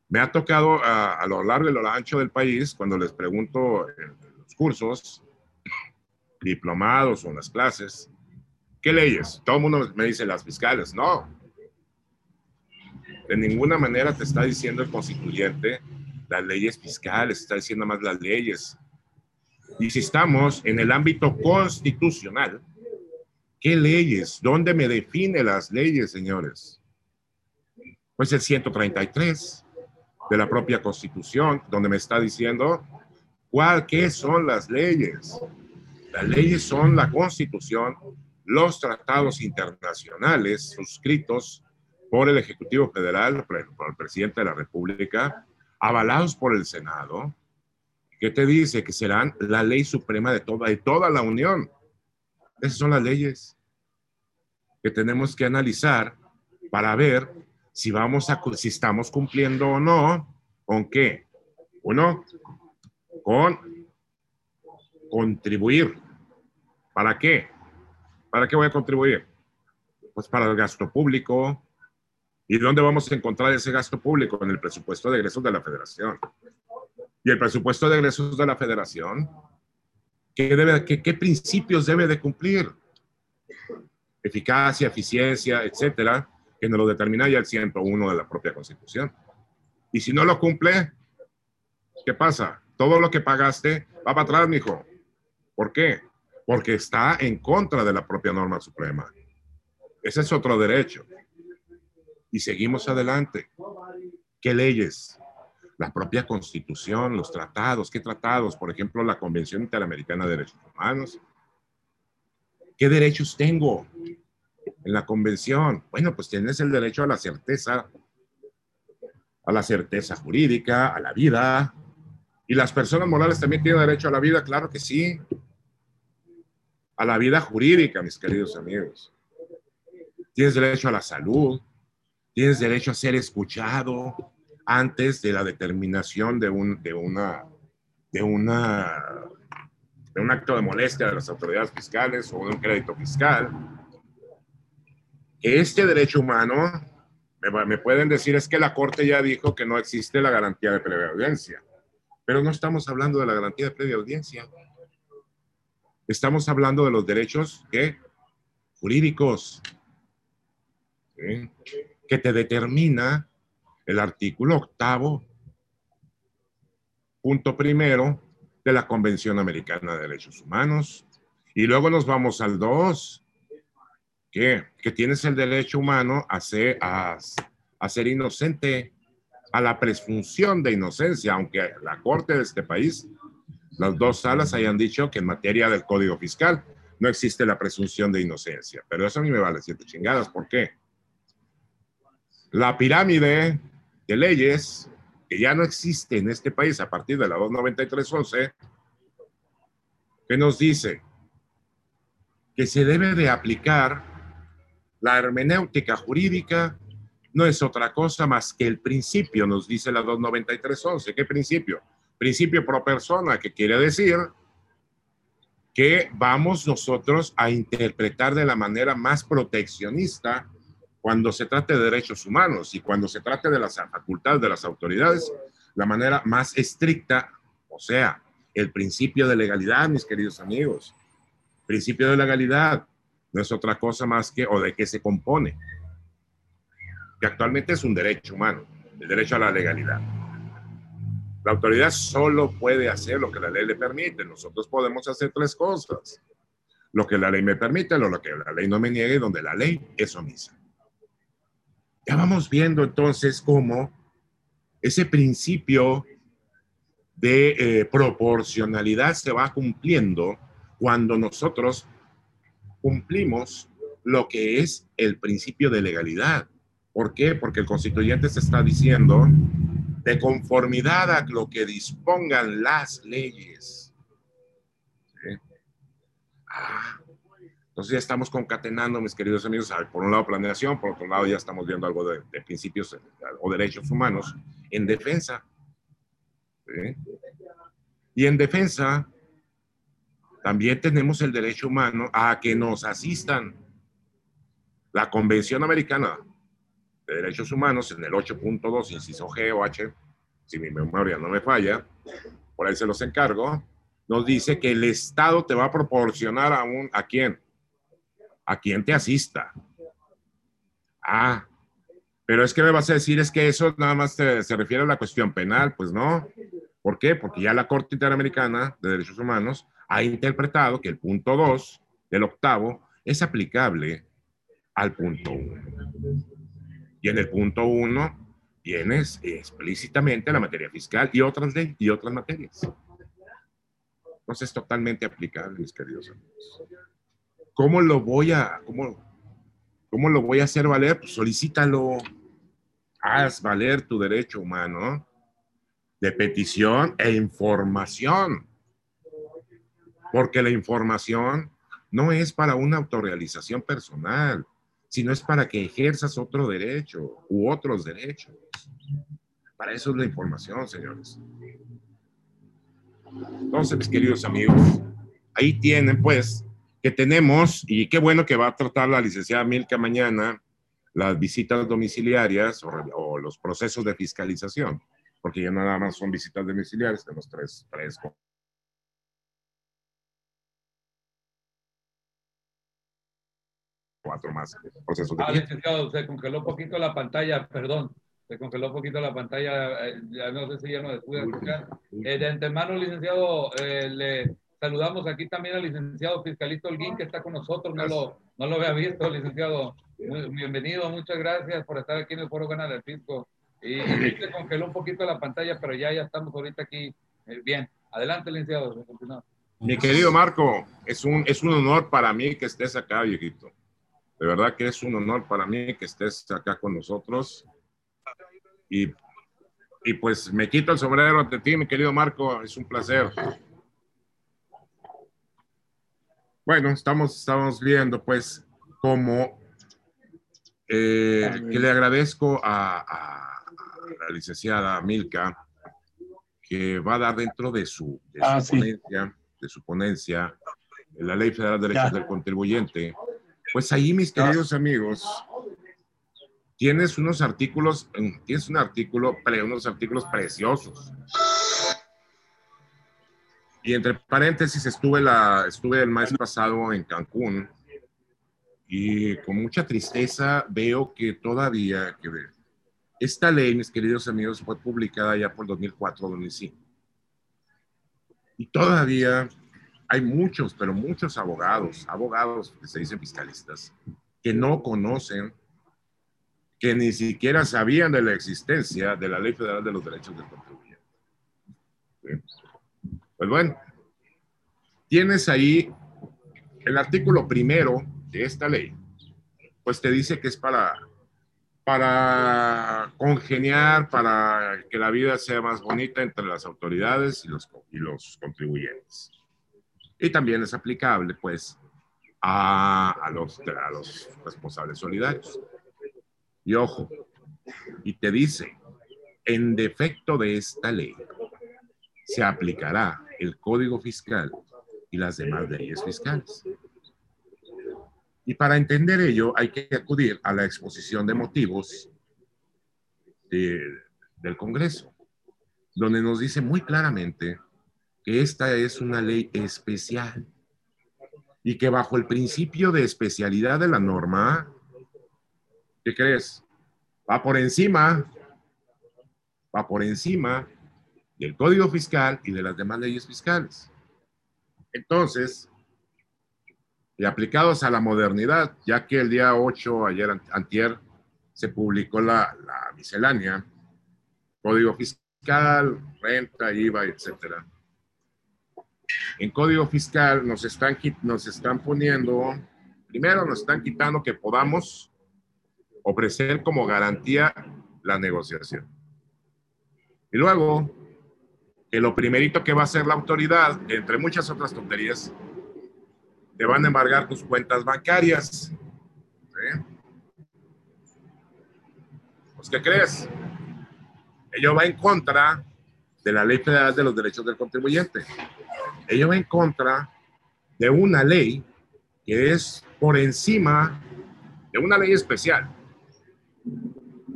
me ha tocado a, lo largo y a lo ancho del país, cuando les pregunto en los cursos, diplomados o en las clases, ¿qué leyes? Todo el mundo me dice las fiscales. No. De ninguna manera te está diciendo el constituyente las leyes fiscales, está diciendo más las leyes. Y si estamos en el ámbito constitucional, ¿qué leyes? ¿Dónde me define las leyes, señores? Pues el 133 de la propia Constitución, donde me está diciendo cuál, qué son las leyes. Las leyes son la Constitución, los tratados internacionales suscritos por el Ejecutivo Federal, por el presidente de la República, avalados por el Senado, que te dice que serán la ley suprema de toda, de toda la Unión. Esas son las leyes que tenemos que analizar para ver si vamos a, si estamos cumpliendo o no, ¿con qué? Uno, con contribuir. ¿Para qué? ¿Para qué voy a contribuir? Pues para el gasto público. ¿Y dónde vamos a encontrar ese gasto público? En el presupuesto de egresos de la federación. Y el presupuesto de egresos de la federación, ¿qué, debe, qué, qué principios debe de cumplir? Eficacia, eficiencia, etcétera que nos lo determina ya el 101 de la propia Constitución. Y si no lo cumple, ¿qué pasa? Todo lo que pagaste va para atrás, mijo. ¿Por qué? Porque está en contra de la propia norma suprema. Ese es otro derecho. Y seguimos adelante. ¿Qué leyes? La propia constitución, los tratados. ¿Qué tratados? Por ejemplo, la Convención Interamericana de Derechos Humanos. ¿Qué derechos tengo en la convención? Bueno, pues tienes el derecho a la certeza, a la certeza jurídica, a la vida. ¿Y las personas morales también tienen derecho a la vida? Claro que sí. A la vida jurídica, mis queridos amigos. Tienes derecho a la salud, tienes derecho a ser escuchado antes de la determinación de un, de una, de una, de un acto de molestia de las autoridades fiscales o de un crédito fiscal. Este derecho humano, me, me pueden decir, es que la Corte ya dijo que no existe la garantía de previa audiencia, pero no estamos hablando de la garantía de previa audiencia. Estamos hablando de los derechos jurídicos que te determina el artículo octavo, punto primero de la Convención Americana de Derechos Humanos. Y luego nos vamos al dos, que, que tienes el derecho humano a ser, a, ser inocente, a la presunción de inocencia, aunque la Corte de este país, las dos salas hayan dicho que en materia del Código Fiscal no existe la presunción de inocencia. Pero eso a mí me vale siete chingadas. ¿Por qué? La pirámide de leyes que ya no existe en este país a partir de la 293.11, que nos dice que se debe de aplicar la hermenéutica jurídica, no es otra cosa más que el principio, nos dice la 293.11. ¿Qué principio? Principio pro persona, que quiere decir que vamos nosotros a interpretar de la manera más proteccionista cuando se trate de derechos humanos y cuando se trate de las facultades de las autoridades, la manera más estricta, o sea, el principio de legalidad, mis queridos amigos. Principio de legalidad no es otra cosa más que, o de qué se compone, que actualmente es un derecho humano, el derecho a la legalidad. La autoridad solo puede hacer lo que la ley le permite. Nosotros podemos hacer tres cosas. Lo que la ley me permite, lo que la ley no me niegue, donde la ley es omisa. Ya vamos viendo entonces cómo ese principio de eh, proporcionalidad se va cumpliendo cuando nosotros cumplimos lo que es el principio de legalidad. ¿Por qué? Porque el constituyente se está diciendo de conformidad a lo que dispongan las leyes. Ah, entonces ya estamos concatenando, mis queridos amigos, por un lado planeación, por otro lado ya estamos viendo algo de, principios eh, o derechos humanos en defensa. Y en defensa también tenemos el derecho humano a que nos asistan. La Convención Americana de Derechos Humanos en el 8.2, inciso G o H, si mi memoria no me falla, por ahí se los encargo, nos dice que el Estado te va a proporcionar a un, ¿a quién? A quien te asista. Ah, pero es que me vas a decir, es que eso nada más se refiere a la cuestión penal. Pues no. ¿Por qué? Porque ya la Corte Interamericana de Derechos Humanos ha interpretado que el punto 2 del octavo es aplicable al punto 1. Y en el punto 1 tienes explícitamente la materia fiscal y otras leyes y otras materias. Entonces es totalmente aplicable, mis queridos amigos. ¿Cómo lo voy a, cómo, cómo lo voy a hacer valer? Pues solicítalo. Haz valer tu derecho humano de petición e información. Porque la información no es para una autorrealización personal, sino es para que ejerzas otro derecho u otros derechos. Para eso es la información, señores. Entonces, mis queridos amigos, ahí tienen pues que tenemos, y qué bueno que va a tratar la licenciada Milka mañana, las visitas domiciliarias o, los procesos de fiscalización, porque ya nada más son visitas domiciliarias, tenemos tres, tres cuatro más procesos de Ah, licenciado, se congeló un poquito la pantalla, perdón, se congeló un poquito la pantalla, eh, ya no sé si ya no pude escuchar. Eh, de antemano, licenciado, eh, le Saludamos aquí también al licenciado fiscalista Holguín que está con nosotros. No lo, no lo había visto, licenciado. bienvenido, muchas gracias por estar aquí en el Foro Gana del Fisco. Y, se congeló un poquito la pantalla, pero ya, ya estamos ahorita aquí. eh, bien, adelante, licenciado. Mi querido Marco, es un, es un honor para mí que estés acá, viejito. De verdad que es un honor para mí que estés acá con nosotros. Y, y pues me quito el sombrero ante ti, mi querido Marco. Es un placer. Bueno, estamos, estamos viendo pues cómo eh, que le agradezco a, a- a la licenciada Milka que va a dar dentro de su, de su Ah, sí. ponencia, de su ponencia, la Ley Federal de Derechos Ya. del Contribuyente. Pues ahí, mis queridos amigos, tienes unos artículos, mm, tienes un artículo, unos artículos preciosos. Y entre paréntesis, estuve, la, estuve el mes pasado en Cancún y con mucha tristeza veo que todavía, que esta ley, mis queridos amigos, fue publicada ya por 2004-2005. Y todavía hay muchos, pero muchos abogados, abogados que se dicen fiscalistas, que no conocen, que ni siquiera sabían de la existencia de la Ley Federal de los Derechos del Contribuyente. ¿Sí? Pues bueno, tienes ahí el artículo primero de esta ley, pues te dice que es para, para congeniar, para que la vida sea más bonita entre las autoridades y los, y los contribuyentes. Y también es aplicable, pues, a, a los, a los responsables solidarios. Y ojo, y te dice, en defecto de esta ley, se aplicará el Código Fiscal y las demás leyes fiscales. Y para entender ello hay que acudir a la exposición de motivos de- del Congreso, donde nos dice muy claramente que esta es una ley especial y que bajo el principio de especialidad de la norma, ¿qué crees? Va por encima, va por encima del Código Fiscal y de las demás leyes fiscales. Entonces, aplicados a la modernidad, ya que el día 8, ayer, an- antier, se publicó la, miscelánea, Código Fiscal, renta, IVA, etcétera. En Código Fiscal nos están, nos están poniendo, primero nos están quitando que podamos ofrecer como garantía la negociación. Y luego, que lo primerito que va a hacer la autoridad, entre muchas otras tonterías, te van a embargar tus cuentas bancarias. ¿sí? Pues, ¿qué crees? Ello va en contra de la Ley Federal de los Derechos del Contribuyente. Ello va en contra de una ley que es por encima de una ley especial.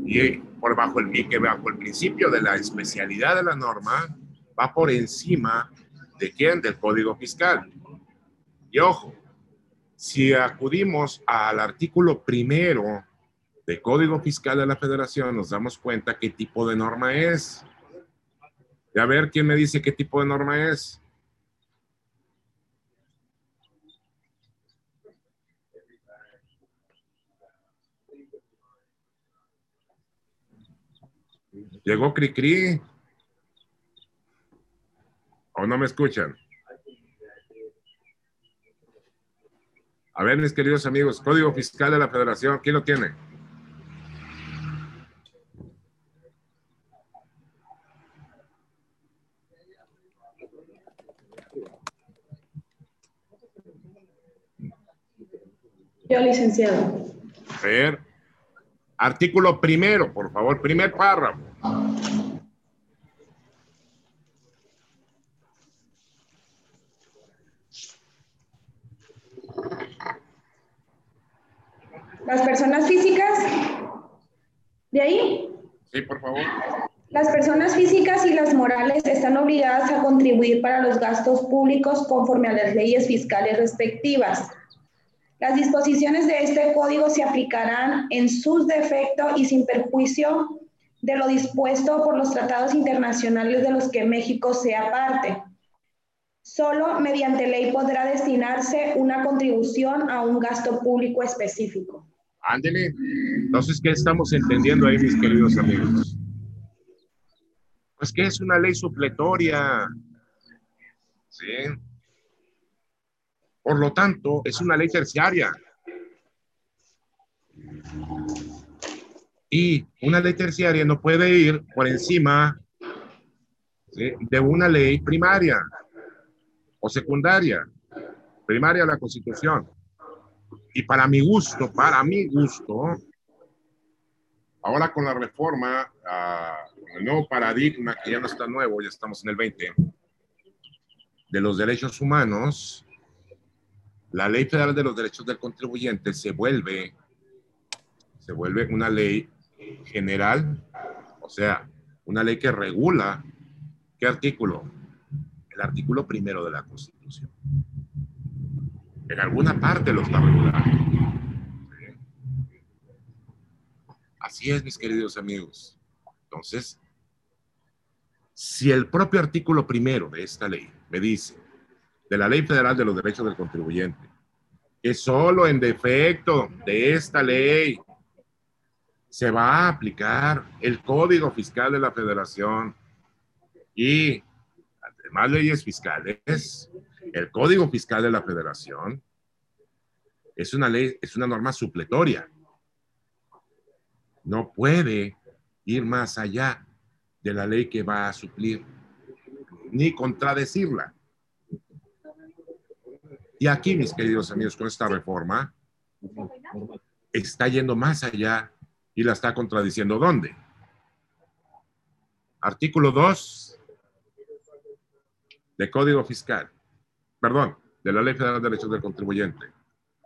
Y por bajo el, bajo el principio de la especialidad de la norma va por encima de quién? Del Código Fiscal. Y ojo, si acudimos al artículo primero del Código Fiscal de la Federación, nos damos cuenta qué tipo de norma es. Y a ver quién me dice qué tipo de norma es. Llegó Cricri. ¿O no me escuchan? A ver, mis queridos amigos, Código Fiscal de la Federación, ¿quién lo tiene? Yo, licenciado. A ver. Artículo primero, por favor, primer párrafo. Las personas físicas, de ahí, Sí, por favor. las personas físicas y las morales están obligadas a contribuir para los gastos públicos conforme a las leyes fiscales respectivas. Las disposiciones de este código se aplicarán en sus defectos y sin perjuicio de lo dispuesto por los tratados internacionales de los que México sea parte. Solo mediante ley podrá destinarse una contribución a un gasto público específico. Ándele. Entonces, ¿qué estamos entendiendo ahí, mis queridos amigos? Pues que es una ley supletoria. ¿Sí? Por lo tanto, es una ley terciaria. Y una ley terciaria no puede ir por encima de una ley primaria o secundaria. Primaria la Constitución. Y para mi gusto, para mi gusto, ahora con la reforma, uh, el nuevo paradigma, que ya no está nuevo, ya estamos en el 20, de los derechos humanos, la Ley Federal de los Derechos del Contribuyente se vuelve, se vuelve una ley general, o sea, una ley que regula, ¿qué artículo? El artículo primero de la Constitución. En alguna parte lo está regulando. Así es, mis queridos amigos. Entonces, si el propio artículo primero de esta ley me dice, de la Ley Federal de los Derechos del Contribuyente, que solo en defecto de esta ley se va a aplicar el Código Fiscal de la Federación y además leyes fiscales, el Código Fiscal de la Federación es una ley, es una norma supletoria. No puede ir más allá de la ley que va a suplir, ni contradecirla. Y aquí, mis queridos amigos, con esta reforma, está yendo más allá y la está contradiciendo. ¿Dónde? Artículo 2 de Código Fiscal, perdón, de la Ley Federal de Derechos del Contribuyente.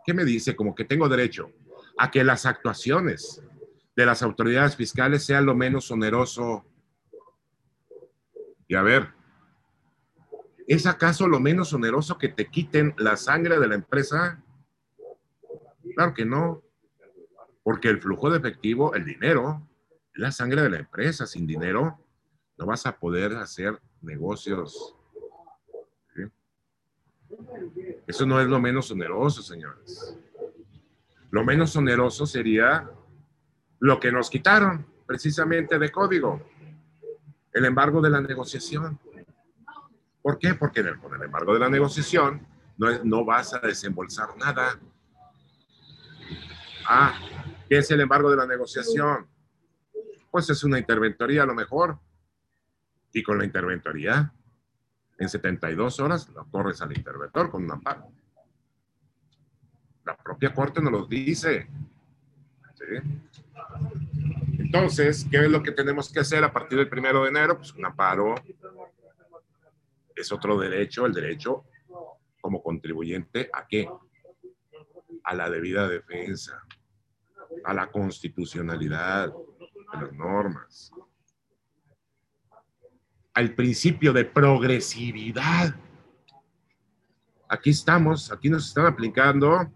¿Qué me dice? Como que tengo derecho a que las actuaciones de las autoridades fiscales sean lo menos oneroso. Y a ver, ¿es acaso lo menos oneroso que te quiten la sangre de la empresa? Claro que no. Porque el flujo de efectivo, el dinero, la sangre de la empresa. Sin dinero no vas a poder hacer negocios. Eso no es lo menos oneroso, señores. Lo menos oneroso sería lo que nos quitaron precisamente de código, el embargo de la negociación. ¿Por qué? Porque con el embargo de la negociación no, vas a desembolsar nada. Ah, ¿Qué es el embargo de la negociación? Pues es una interventoría a lo mejor. Y con la interventoría, en 72 horas lo corres al interventor con un amparo. La propia corte nos lo dice. Entonces, ¿qué es lo que tenemos que hacer a partir del primero de enero? Pues un amparo es otro derecho, el derecho como contribuyente a qué? A la debida defensa a la constitucionalidad de las normas, al principio de progresividad. Aquí estamos, aquí nos están aplicando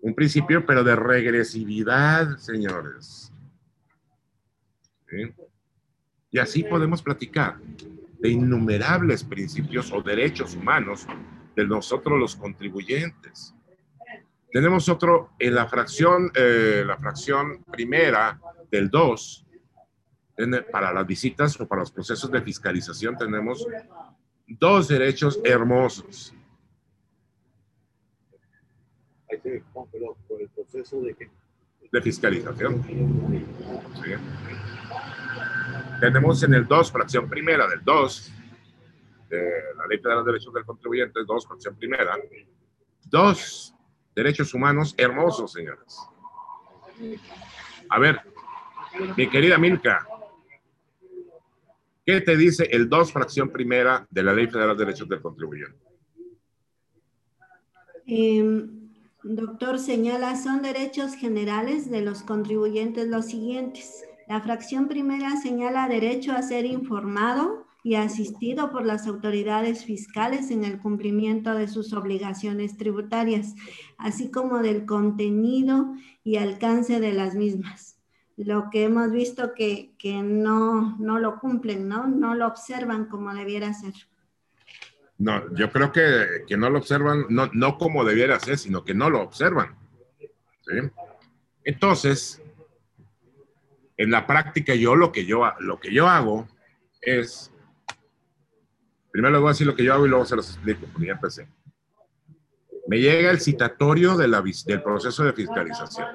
un principio, pero de regresividad, señores. Y así podemos platicar de innumerables principios o derechos humanos de nosotros los contribuyentes. Tenemos otro en la fracción, eh, la fracción primera del 2, para las visitas o para los procesos de fiscalización tenemos dos derechos hermosos. por el proceso de De fiscalización. Tenemos en el 2, fracción primera del 2, de la Ley Federal de Derechos del Contribuyente, 2, fracción primera, dos derechos humanos hermosos, señores. A ver, mi querida Milka, ¿qué te dice el 2 fracción primera de la Ley Federal de Derechos del Contribuyente? Em, doctor, señala, son derechos generales de los contribuyentes los siguientes. La fracción primera señala derecho a ser informado, y asistido por las autoridades fiscales en el cumplimiento de sus obligaciones tributarias, así como del contenido y alcance de las mismas. Lo que hemos visto que, que no, no lo cumplen, ¿no? No lo observan como debiera ser. No, yo creo que, que no lo observan, no, no como debiera ser, sino que no lo observan. ¿sí? Entonces, en la práctica yo lo que yo, lo que yo hago es, primero les voy a decir lo que yo hago y luego se los explico, porque ya empecé. Me llega el citatorio de la, del proceso de fiscalización.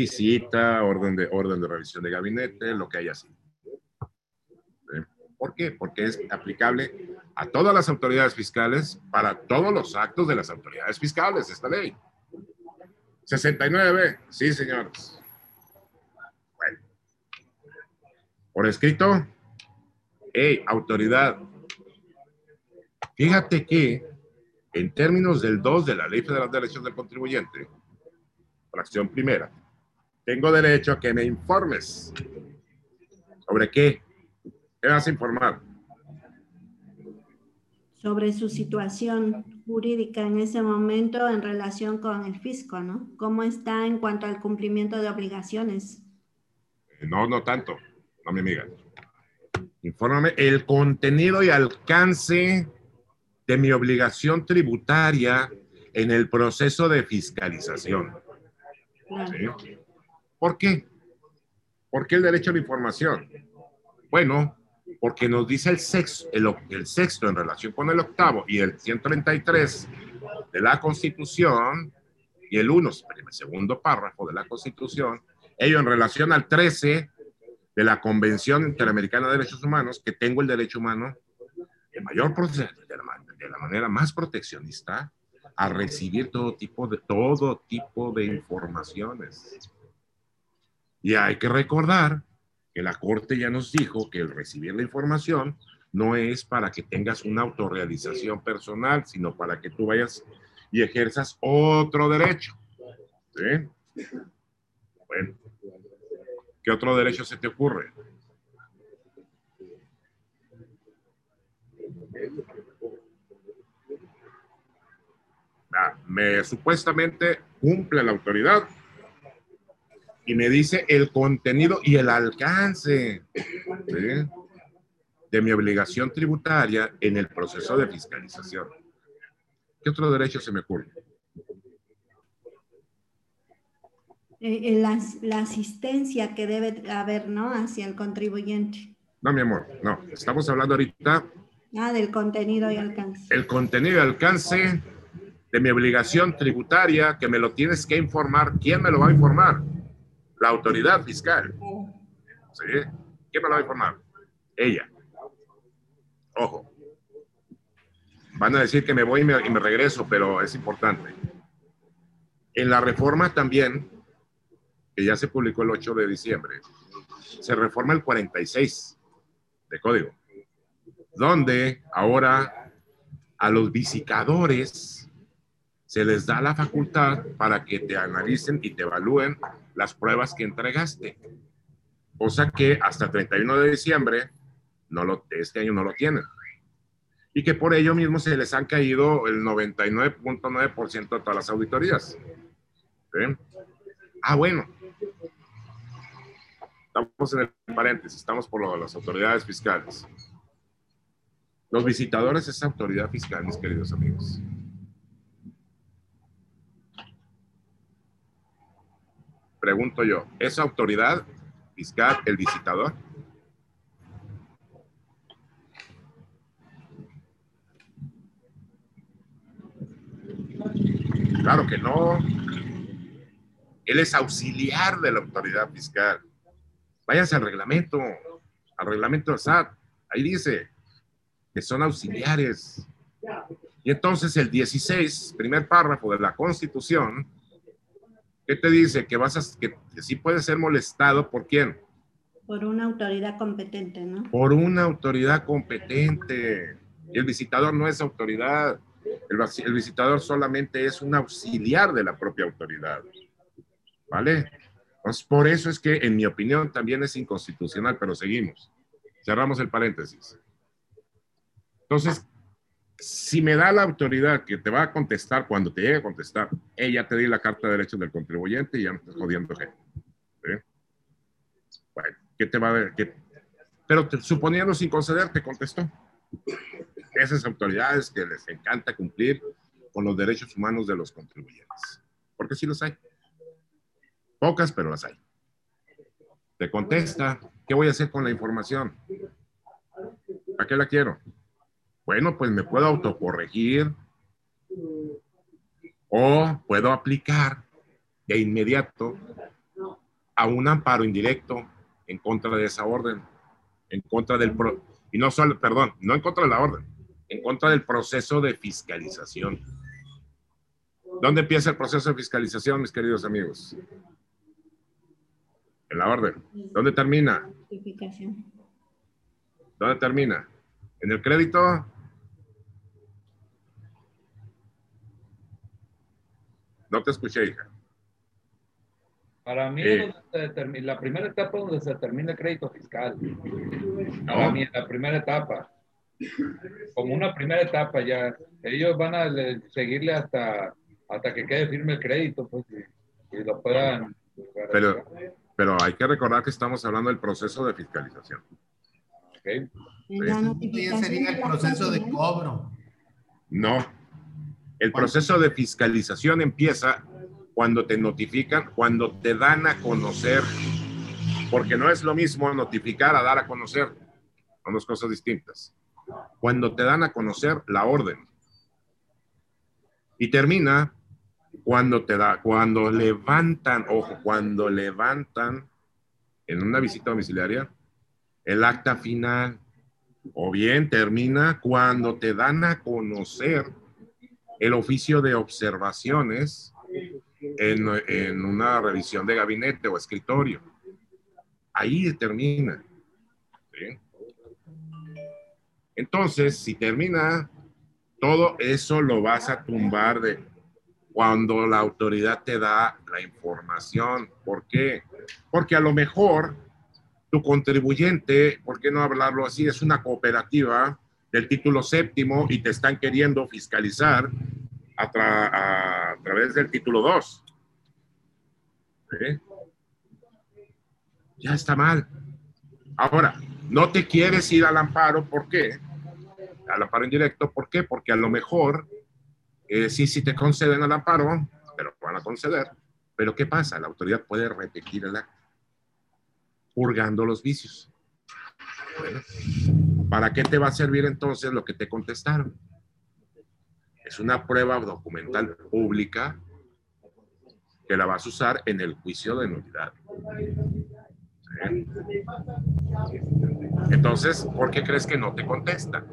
Visita, orden de, orden de revisión de gabinete, lo que haya sido. ¿Por qué? Porque es aplicable a todas las autoridades fiscales para todos los actos de las autoridades fiscales, esta ley. 69, sí, señores. Bueno. Por escrito, hey, autoridad. Fíjate que en términos del 2 de la Ley Federal de Derechos del Contribuyente, fracción primera, tengo derecho a que me informes. ¿Sobre qué? ¿Qué vas a informar? Sobre su situación jurídica en ese momento en relación con el fisco, ¿no? ¿Cómo está en cuanto al cumplimiento de obligaciones? No, no tanto, no mi amiga. Infórmame el contenido y alcance de mi obligación tributaria en el proceso de fiscalización. ¿Por qué? ¿Por qué el derecho a la información? Bueno, porque nos dice el sexto, el, sexto en relación con el octavo y el 133 de la Constitución y el 1, el segundo párrafo de la Constitución, ello en relación al 13 de la Convención Interamericana de Derechos Humanos, que tengo el derecho humano de mayor de la, de la manera más proteccionista, a recibir todo tipo de, todo tipo de informaciones. Y hay que recordar que la Corte ya nos dijo que el recibir la información no es para que tengas una autorrealización personal, sino para que tú vayas y ejerzas otro derecho. ¿Sí? Bueno, ¿qué otro derecho se te ocurre? Ah, me supuestamente cumple la autoridad y me dice el contenido y el alcance de mi obligación tributaria en el proceso de fiscalización. ¿Qué otro derecho se me ocurre? Eh, eh, la, la, asistencia que debe haber, ¿no? Hacia el contribuyente. No, mi amor, no. Estamos hablando ahorita. Ah, del contenido y alcance. El contenido y alcance de mi obligación tributaria que me lo tienes que informar. ¿Quién me lo va a informar? La autoridad fiscal. ¿Sí? ¿Quién me lo va a informar? Ella. Ojo. Van a decir que me voy y me, y me regreso, pero es importante. En la reforma también, que ya se publicó el 8 de diciembre, se reforma el 46 de código, donde ahora a los visitadores se les da la facultad para que te analicen y te evalúen las pruebas que entregaste. Cosa que hasta el 31 de diciembre no lo, este año no lo tienen. Y que por ello mismo se les han caído el 99.9% de todas las auditorías. Ah, bueno. Estamos en el paréntesis, estamos por lo de las autoridades fiscales. Los visitadores es autoridad fiscal, mis queridos amigos. Pregunto yo, ¿es autoridad fiscal el visitador? Claro que no. Él es auxiliar de la autoridad fiscal. Váyanse al reglamento, al reglamento de SAT. Ahí dice que son auxiliares. Y entonces el 16, primer párrafo de la Constitución, ¿Qué te dice? Que vas a, que, sí puedes ser molestado por quién? Por una autoridad competente, ¿no? Por una autoridad competente. el visitador no es autoridad. El, visitador solamente es un auxiliar de la propia autoridad. ¿Vale? Pues por eso es que, en mi opinión, también es inconstitucional, pero seguimos. Cerramos el paréntesis. Entonces, si me da la autoridad que te va a contestar cuando te llegue a contestar, ella te di la carta de derechos del contribuyente y ya no estás jodiendo gente. Bueno, ¿qué te va a ver? Pero suponiendo sin conceder, te contestó. Esas autoridades que les encanta cumplir con los derechos humanos de los contribuyentes. Porque sí los hay. Pocas, pero las hay. Te contesta, ¿qué voy a hacer con la información? ¿Para qué la quiero? Bueno, pues me puedo autocorregir o puedo aplicar de inmediato a un amparo indirecto en contra de esa orden, en contra del, y no solo, perdón, no en contra de la orden, en contra del proceso de fiscalización. ¿Dónde empieza el proceso de fiscalización, mis queridos amigos? En la orden. ¿Dónde termina? ¿Dónde termina? ¿En el crédito? No te escuché, hija. Para mí, eh. la primera etapa donde se termina el crédito fiscal. Para mí, la primera etapa. Como una primera etapa ya. Ellos van a seguirle hasta, hasta que quede firme el crédito, pues, y, lo puedan. Pero, pero hay que recordar que estamos hablando del proceso de fiscalización. Okay. Ya sería el proceso de cobro. No. El proceso de fiscalización empieza cuando te notifican, cuando te dan a conocer, porque no es lo mismo notificar a dar a conocer, son dos cosas distintas. Cuando te dan a conocer la orden. Y termina cuando te da, cuando levantan, ojo, cuando levantan en una visita domiciliaria el acta final, o bien termina cuando te dan a conocer el oficio de observaciones en, una revisión de gabinete o escritorio. Ahí termina. Entonces, si termina, todo eso lo vas a tumbar de cuando la autoridad te da la información. ¿Por qué? Porque a lo mejor tu contribuyente, ¿por qué no hablarlo así? Es una cooperativa del título séptimo y te están queriendo fiscalizar a, través del título 2. Ya está mal. Ahora, no te quieres ir al amparo, ¿por qué? Al amparo indirecto, ¿por qué? Porque a lo mejor, eh, sí, sí te conceden el amparo, pero van a conceder. Pero ¿qué pasa? La autoridad puede repetir el acto, purgando los vicios. ¿Para qué te va a servir entonces lo que te contestaron? es una prueba documental pública que la vas a usar en el juicio de nulidad. Entonces, ¿por qué crees que no te contestan?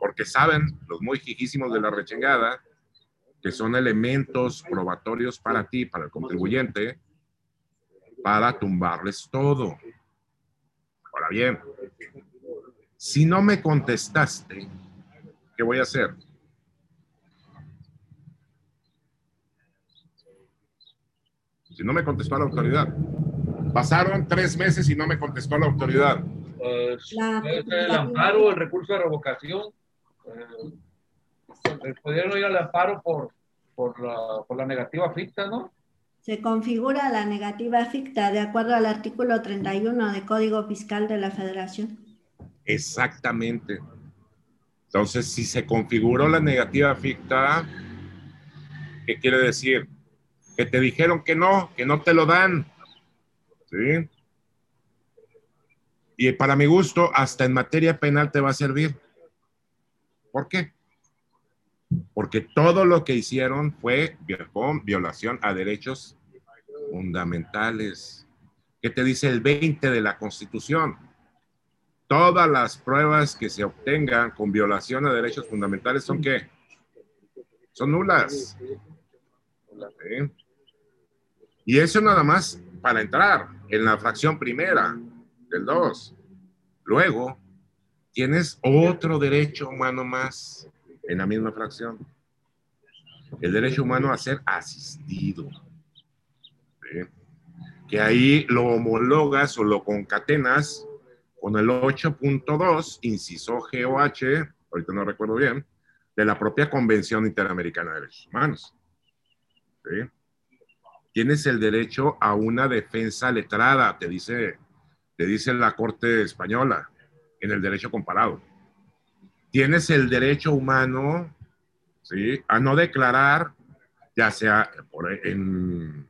Porque saben, los muy jijísimos de la rechengada, que son elementos probatorios para ti, para el contribuyente, para tumbarles todo. Ahora bien, si no me contestaste, ¿qué voy a hacer? si no me contestó la autoridad. Pasaron tres meses y no me contestó la autoridad. Pues, el amparo, el recurso de revocación. Eh, pudieron ir al amparo por, por, la, por la negativa ficta, ¿no? Se configura la negativa ficta de acuerdo al artículo 31 del Código Fiscal de la Federación. Exactamente. Entonces, si se configuró la negativa ficta, ¿qué quiere decir? que te dijeron que no, que no te lo dan. ¿Sí? Y para mi gusto, hasta en materia penal te va a servir. ¿Por qué? Porque todo lo que hicieron fue violación a derechos fundamentales. ¿Qué te dice el 20 de la Constitución? Todas las pruebas que se obtengan con violación a derechos fundamentales son qué? Son nulas. Y eso nada más para entrar en la fracción primera del 2. Luego, tienes otro derecho humano más en la misma fracción. El derecho humano a ser asistido. Que ahí lo homologas o lo concatenas con el 8.2, inciso GOH, ahorita no recuerdo bien, de la propia Convención Interamericana de Derechos Humanos. Tienes el derecho a una defensa letrada, te dice, te dice la Corte Española en el derecho comparado. Tienes el derecho humano ¿sí? a no declarar, ya sea por, en,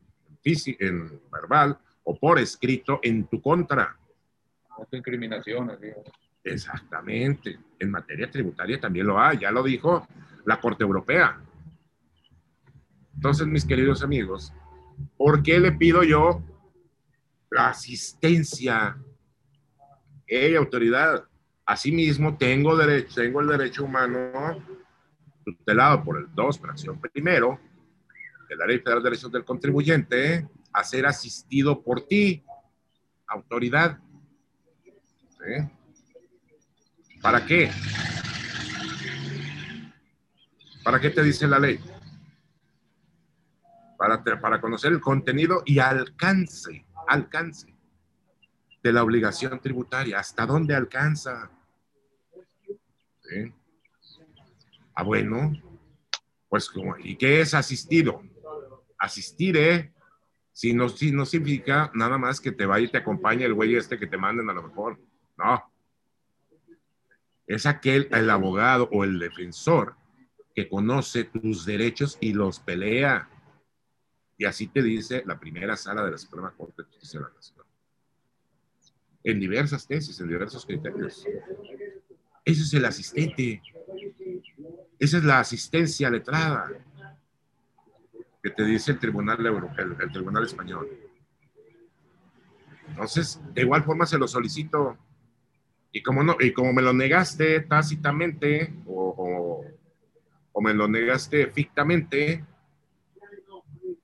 verbal o por escrito, en tu contra. Incriminaciones. Exactamente. En materia tributaria también lo hay, ya lo dijo la Corte Europea. Entonces, mis queridos amigos, ¿por qué le pido yo la asistencia? Hey, autoridad, asimismo tengo, derecho, tengo el derecho humano tutelado por el 2, fracción primero, de la Ley Federal de Derechos del Contribuyente, a ser asistido por ti, autoridad. ¿Para qué? ¿Para qué te dice la ley? Para, para conocer el contenido y alcance, alcance de la obligación tributaria. ¿Hasta dónde alcanza? Ah, bueno, pues, ¿y qué es asistido? Asistir, ¿eh? Si no, si no significa nada más que te vaya y te acompañe el güey este que te manden a lo mejor. No. Es aquel, el abogado o el defensor que conoce tus derechos y los pelea. Y así te dice la primera sala de la Suprema Corte de Justicia de la Nación. En diversas tesis, en diversos criterios. Ese es el asistente. Esa es la asistencia letrada que te dice el Tribunal Europeo, el Tribunal Español. Entonces, de igual forma se lo solicito. Y como, no, y como me lo negaste tácitamente o, me lo negaste fictamente,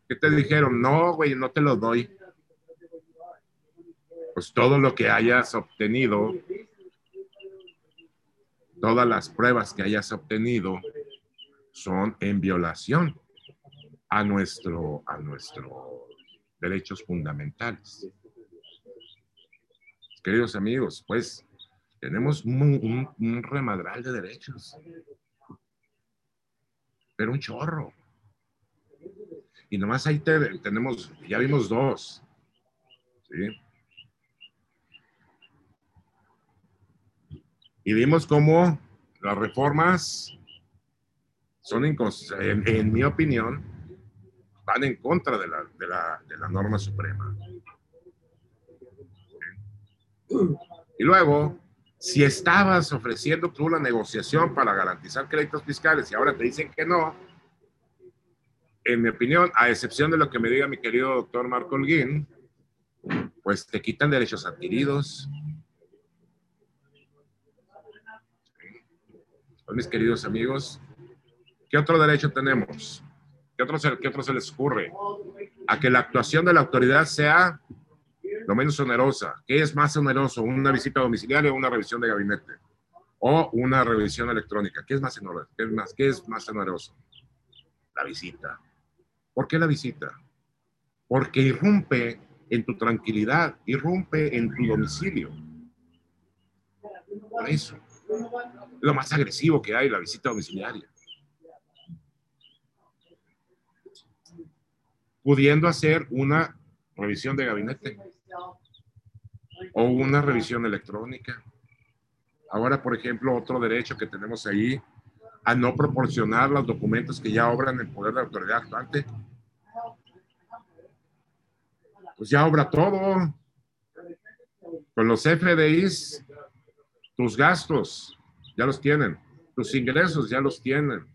¿qué te dijeron? No, güey, no te lo doy. Pues todo lo que hayas obtenido todas las pruebas que hayas obtenido son en violación a nuestro a nuestros derechos fundamentales. Queridos amigos, pues tenemos un, remadral de derechos, pero un chorro. Y nomás ahí tenemos, ya vimos dos. Y vimos cómo las reformas son, en, en mi opinión, van en contra de la, de la, de la norma suprema. Y luego, si estabas ofreciendo tú la negociación para garantizar créditos fiscales y ahora te dicen que no, en mi opinión, a excepción de lo que me diga mi querido doctor Marco Holguín, pues te quitan derechos adquiridos, mis queridos amigos, ¿qué otro derecho tenemos? ¿Qué otro, ¿Qué otro se les ocurre? A que la actuación de la autoridad sea lo menos onerosa. ¿Qué es más oneroso? ¿Una visita domiciliaria o una revisión de gabinete? ¿O una revisión electrónica? ¿Qué es más oneroso? ¿Qué es más, qué es más oneroso? La visita. ¿Por qué la visita? Porque irrumpe en tu tranquilidad, irrumpe en tu domicilio. Por eso lo más agresivo que hay, la visita domiciliaria. Pudiendo hacer una revisión de gabinete o una revisión electrónica. Ahora, por ejemplo, otro derecho que tenemos ahí, a no proporcionar los documentos que ya obran en poder de la autoridad actuante. Pues ya obra todo. Con los FDIs, tus gastos, ya los tienen. Tus ingresos ya los tienen.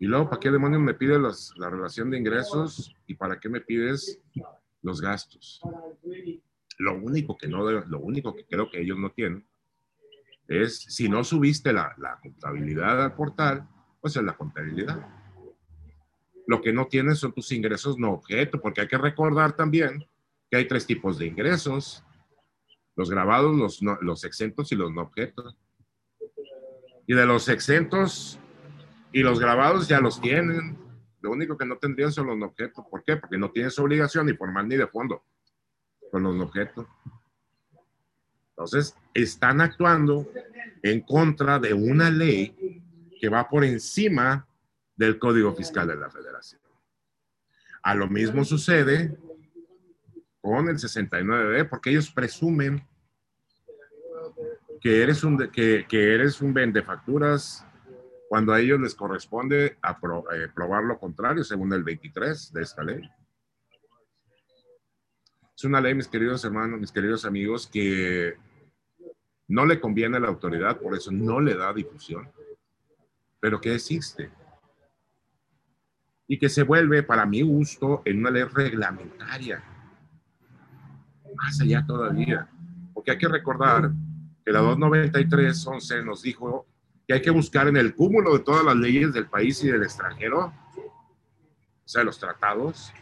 Y luego, ¿para qué demonios me pides la relación de ingresos y para qué me pides los gastos? Lo único que no, lo único que creo que ellos no tienen es si no subiste la, la contabilidad al portal, pues es la contabilidad. Lo que no tienes son tus ingresos no objeto, porque hay que recordar también que hay tres tipos de ingresos: los grabados, los, los exentos y los no objetos. Y de los exentos y los grabados ya los tienen. Lo único que no tendrían son los objetos. ¿Por qué? Porque no tienes obligación ni formal ni de fondo con los objetos. Entonces, están actuando en contra de una ley que va por encima del Código Fiscal de la Federación. A lo mismo sucede con el 69B, porque ellos presumen que eres un, que, eres un vendefacturas cuando a ellos les corresponde eh, probar lo contrario, según el 23 de esta ley. Es una ley, mis queridos hermanos, mis queridos amigos, que no le conviene a la autoridad, por eso no le da difusión, pero que existe. Y que se vuelve, para mi gusto, en una ley reglamentaria. Más allá todavía. Porque hay que recordar que la 293.11 nos dijo que hay que buscar en el cúmulo de todas las leyes del país y del extranjero, o sea, los tratados,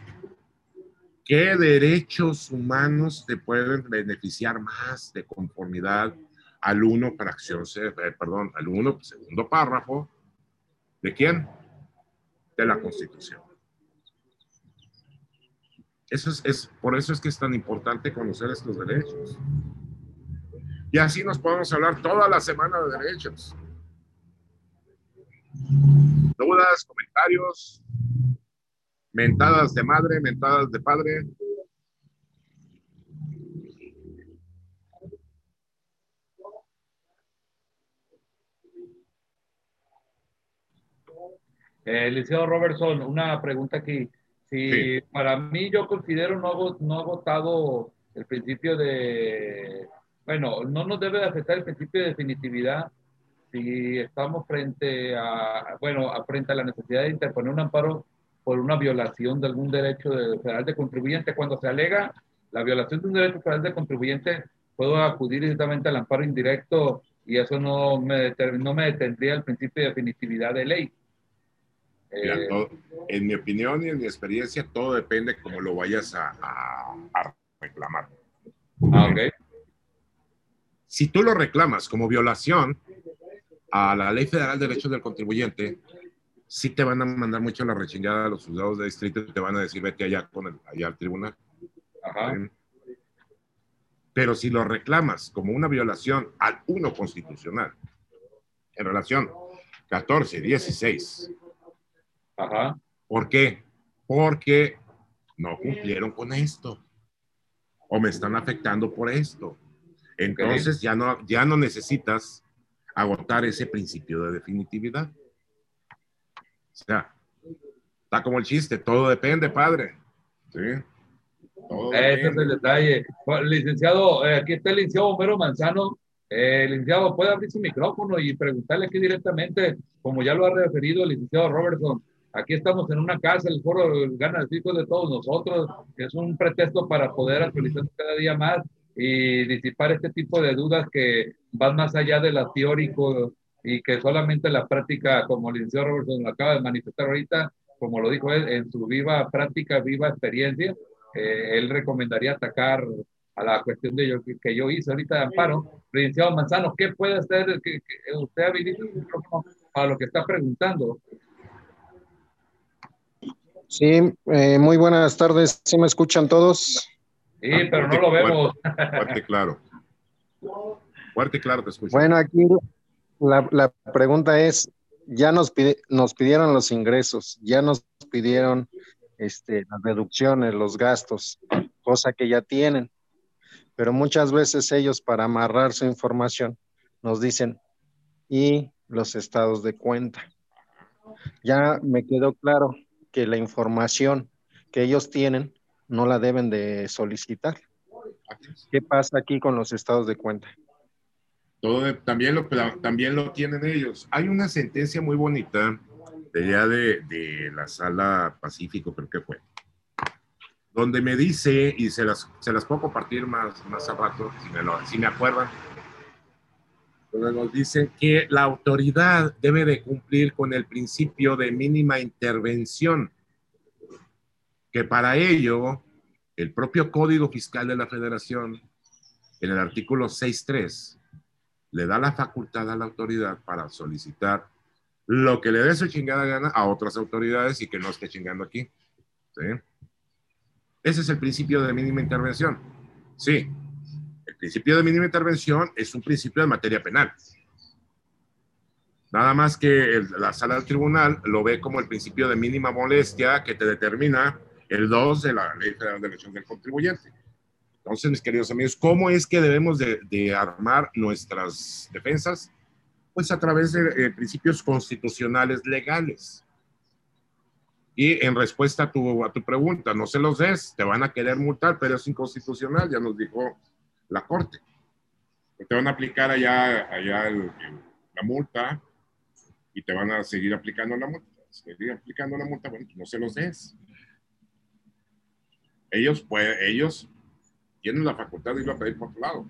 qué derechos humanos te pueden beneficiar más de conformidad al uno fracción, eh, perdón, al uno segundo párrafo, ¿de quién? De la Constitución. Eso es, es, por eso es que es tan importante conocer estos derechos. Y así nos podemos hablar toda la semana de derechos. Dudas, comentarios, mentadas de madre, mentadas de padre. Eh, licenciado Robertson, una pregunta aquí. Si para mí yo considero no, no agotado el principio de bueno, no nos debe afectar el principio de definitividad si estamos frente a, bueno, frente a la necesidad de interponer un amparo por una violación de algún derecho federal de contribuyente. Cuando se alega la violación de un derecho federal de contribuyente, puedo acudir directamente al amparo indirecto y eso no me, no me detendría el principio de definitividad de ley. Eh, en mi opinión y en mi experiencia, todo depende cómo lo vayas a, a reclamar. Ah, ok. Si tú lo reclamas como violación a la Ley Federal de Derechos del Contribuyente, sí te van a mandar mucho la rechingada a los juzgados de distrito y te van a decir vete allá, con el, allá al tribunal. Pero si lo reclamas como una violación al uno constitucional, en relación 14, 16. Ajá. ¿Por qué? Porque no cumplieron con esto. O me están afectando por esto. Entonces ya, no, ya no necesitas agotar ese principio de definitividad. Sea, está como el chiste, todo depende, padre. ¿Sí? Ese es el detalle. licenciado, eh, aquí está el licenciado Homero Manzano. Eh, licenciado, puede abrir su micrófono y preguntarle aquí directamente, como ya lo ha referido el licenciado Robertson. Aquí estamos en una casa, el foro gana el de todos nosotros, es un pretexto para poder actualizar cada día más y disipar este tipo de dudas que van más allá de la teórico y que solamente la práctica, como el licenciado Robertson lo acaba de manifestar ahorita, como lo dijo él, en su viva práctica, viva experiencia, eh, él recomendaría atacar a la cuestión de yo, que, yo hice ahorita de amparo. Licenciado Manzano, ¿qué puede hacer que, usted habilite el micrófono para lo que está preguntando? Sí, eh, muy buenas tardes. ¿Sí me escuchan todos? Sí, pero no lo vemos. Fuerte, claro. Fuerte claro, te escucho. Bueno, aquí la, pregunta es, ya nos, nos pidieron los ingresos, ya nos pidieron este, las deducciones, los gastos, cosa que ya tienen, pero muchas veces ellos para amarrar su información nos dicen, y los estados de cuenta. Ya me quedó claro que la información que ellos tienen no la deben de solicitar. ¿Qué pasa aquí con los estados de cuenta? Todo, también, lo, también lo tienen ellos. Hay una sentencia muy bonita de allá de, la sala Pacífico, creo que fue, donde me dice, y se las, se las puedo compartir más, más a rato, si me, si me acuerdan, donde nos dice que la autoridad debe de cumplir con el principio de mínima intervención que para ello el propio Código Fiscal de la Federación, en el artículo 6.3, le da la facultad a la autoridad para solicitar lo que le dé su chingada gana a otras autoridades y que no esté chingando aquí. Ese es el principio de mínima intervención. Sí, el principio de mínima intervención es un principio de materia penal. Nada más que la sala del tribunal lo ve como el principio de mínima molestia que te determina el 2 de la Ley Federal de Elección del Contribuyente. Entonces, mis queridos amigos, ¿cómo es que debemos de, armar nuestras defensas? Pues a través de principios constitucionales legales. Y en respuesta a tu, a tu pregunta, no se los des, te van a querer multar, pero es inconstitucional, ya nos dijo la Corte. te van a aplicar allá, allá la multa y te van a seguir aplicando la multa. Seguir aplicando la multa, bueno, pues no se los des. Ellos, pueden, ellos tienen la facultad de ir a pedir por otro lado.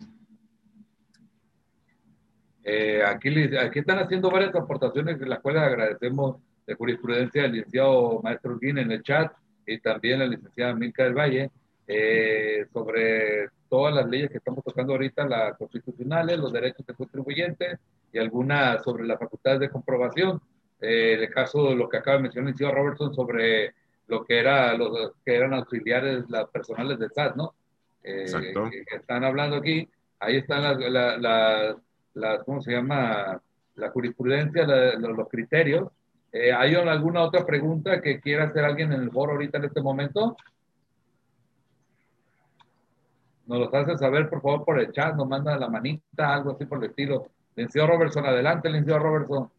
Eh, aquí, aquí están haciendo varias aportaciones, las cuales agradecemos de jurisprudencia del licenciado Maestro Guín en el chat y también la licenciada Milka del Valle eh, sobre todas las leyes que estamos tocando ahorita, las constitucionales, los derechos de contribuyentes y algunas sobre las facultades de comprobación. Eh, el caso de lo que acaba de mencionar el licenciado Robertson sobre lo que, era, los, que eran auxiliares, las personales del SAT, ¿no? Eh. Que, están hablando aquí. Ahí están las, las, ¿cómo se llama? La jurisprudencia, los criterios eh, ¿Hay alguna otra pregunta que quiera hacer alguien en el foro ahorita en este momento? Nos lo hace saber, por favor, por el chat, nos manda la manita, algo así por el estilo. Licenciado Robertson, adelante, licenciado Robertson.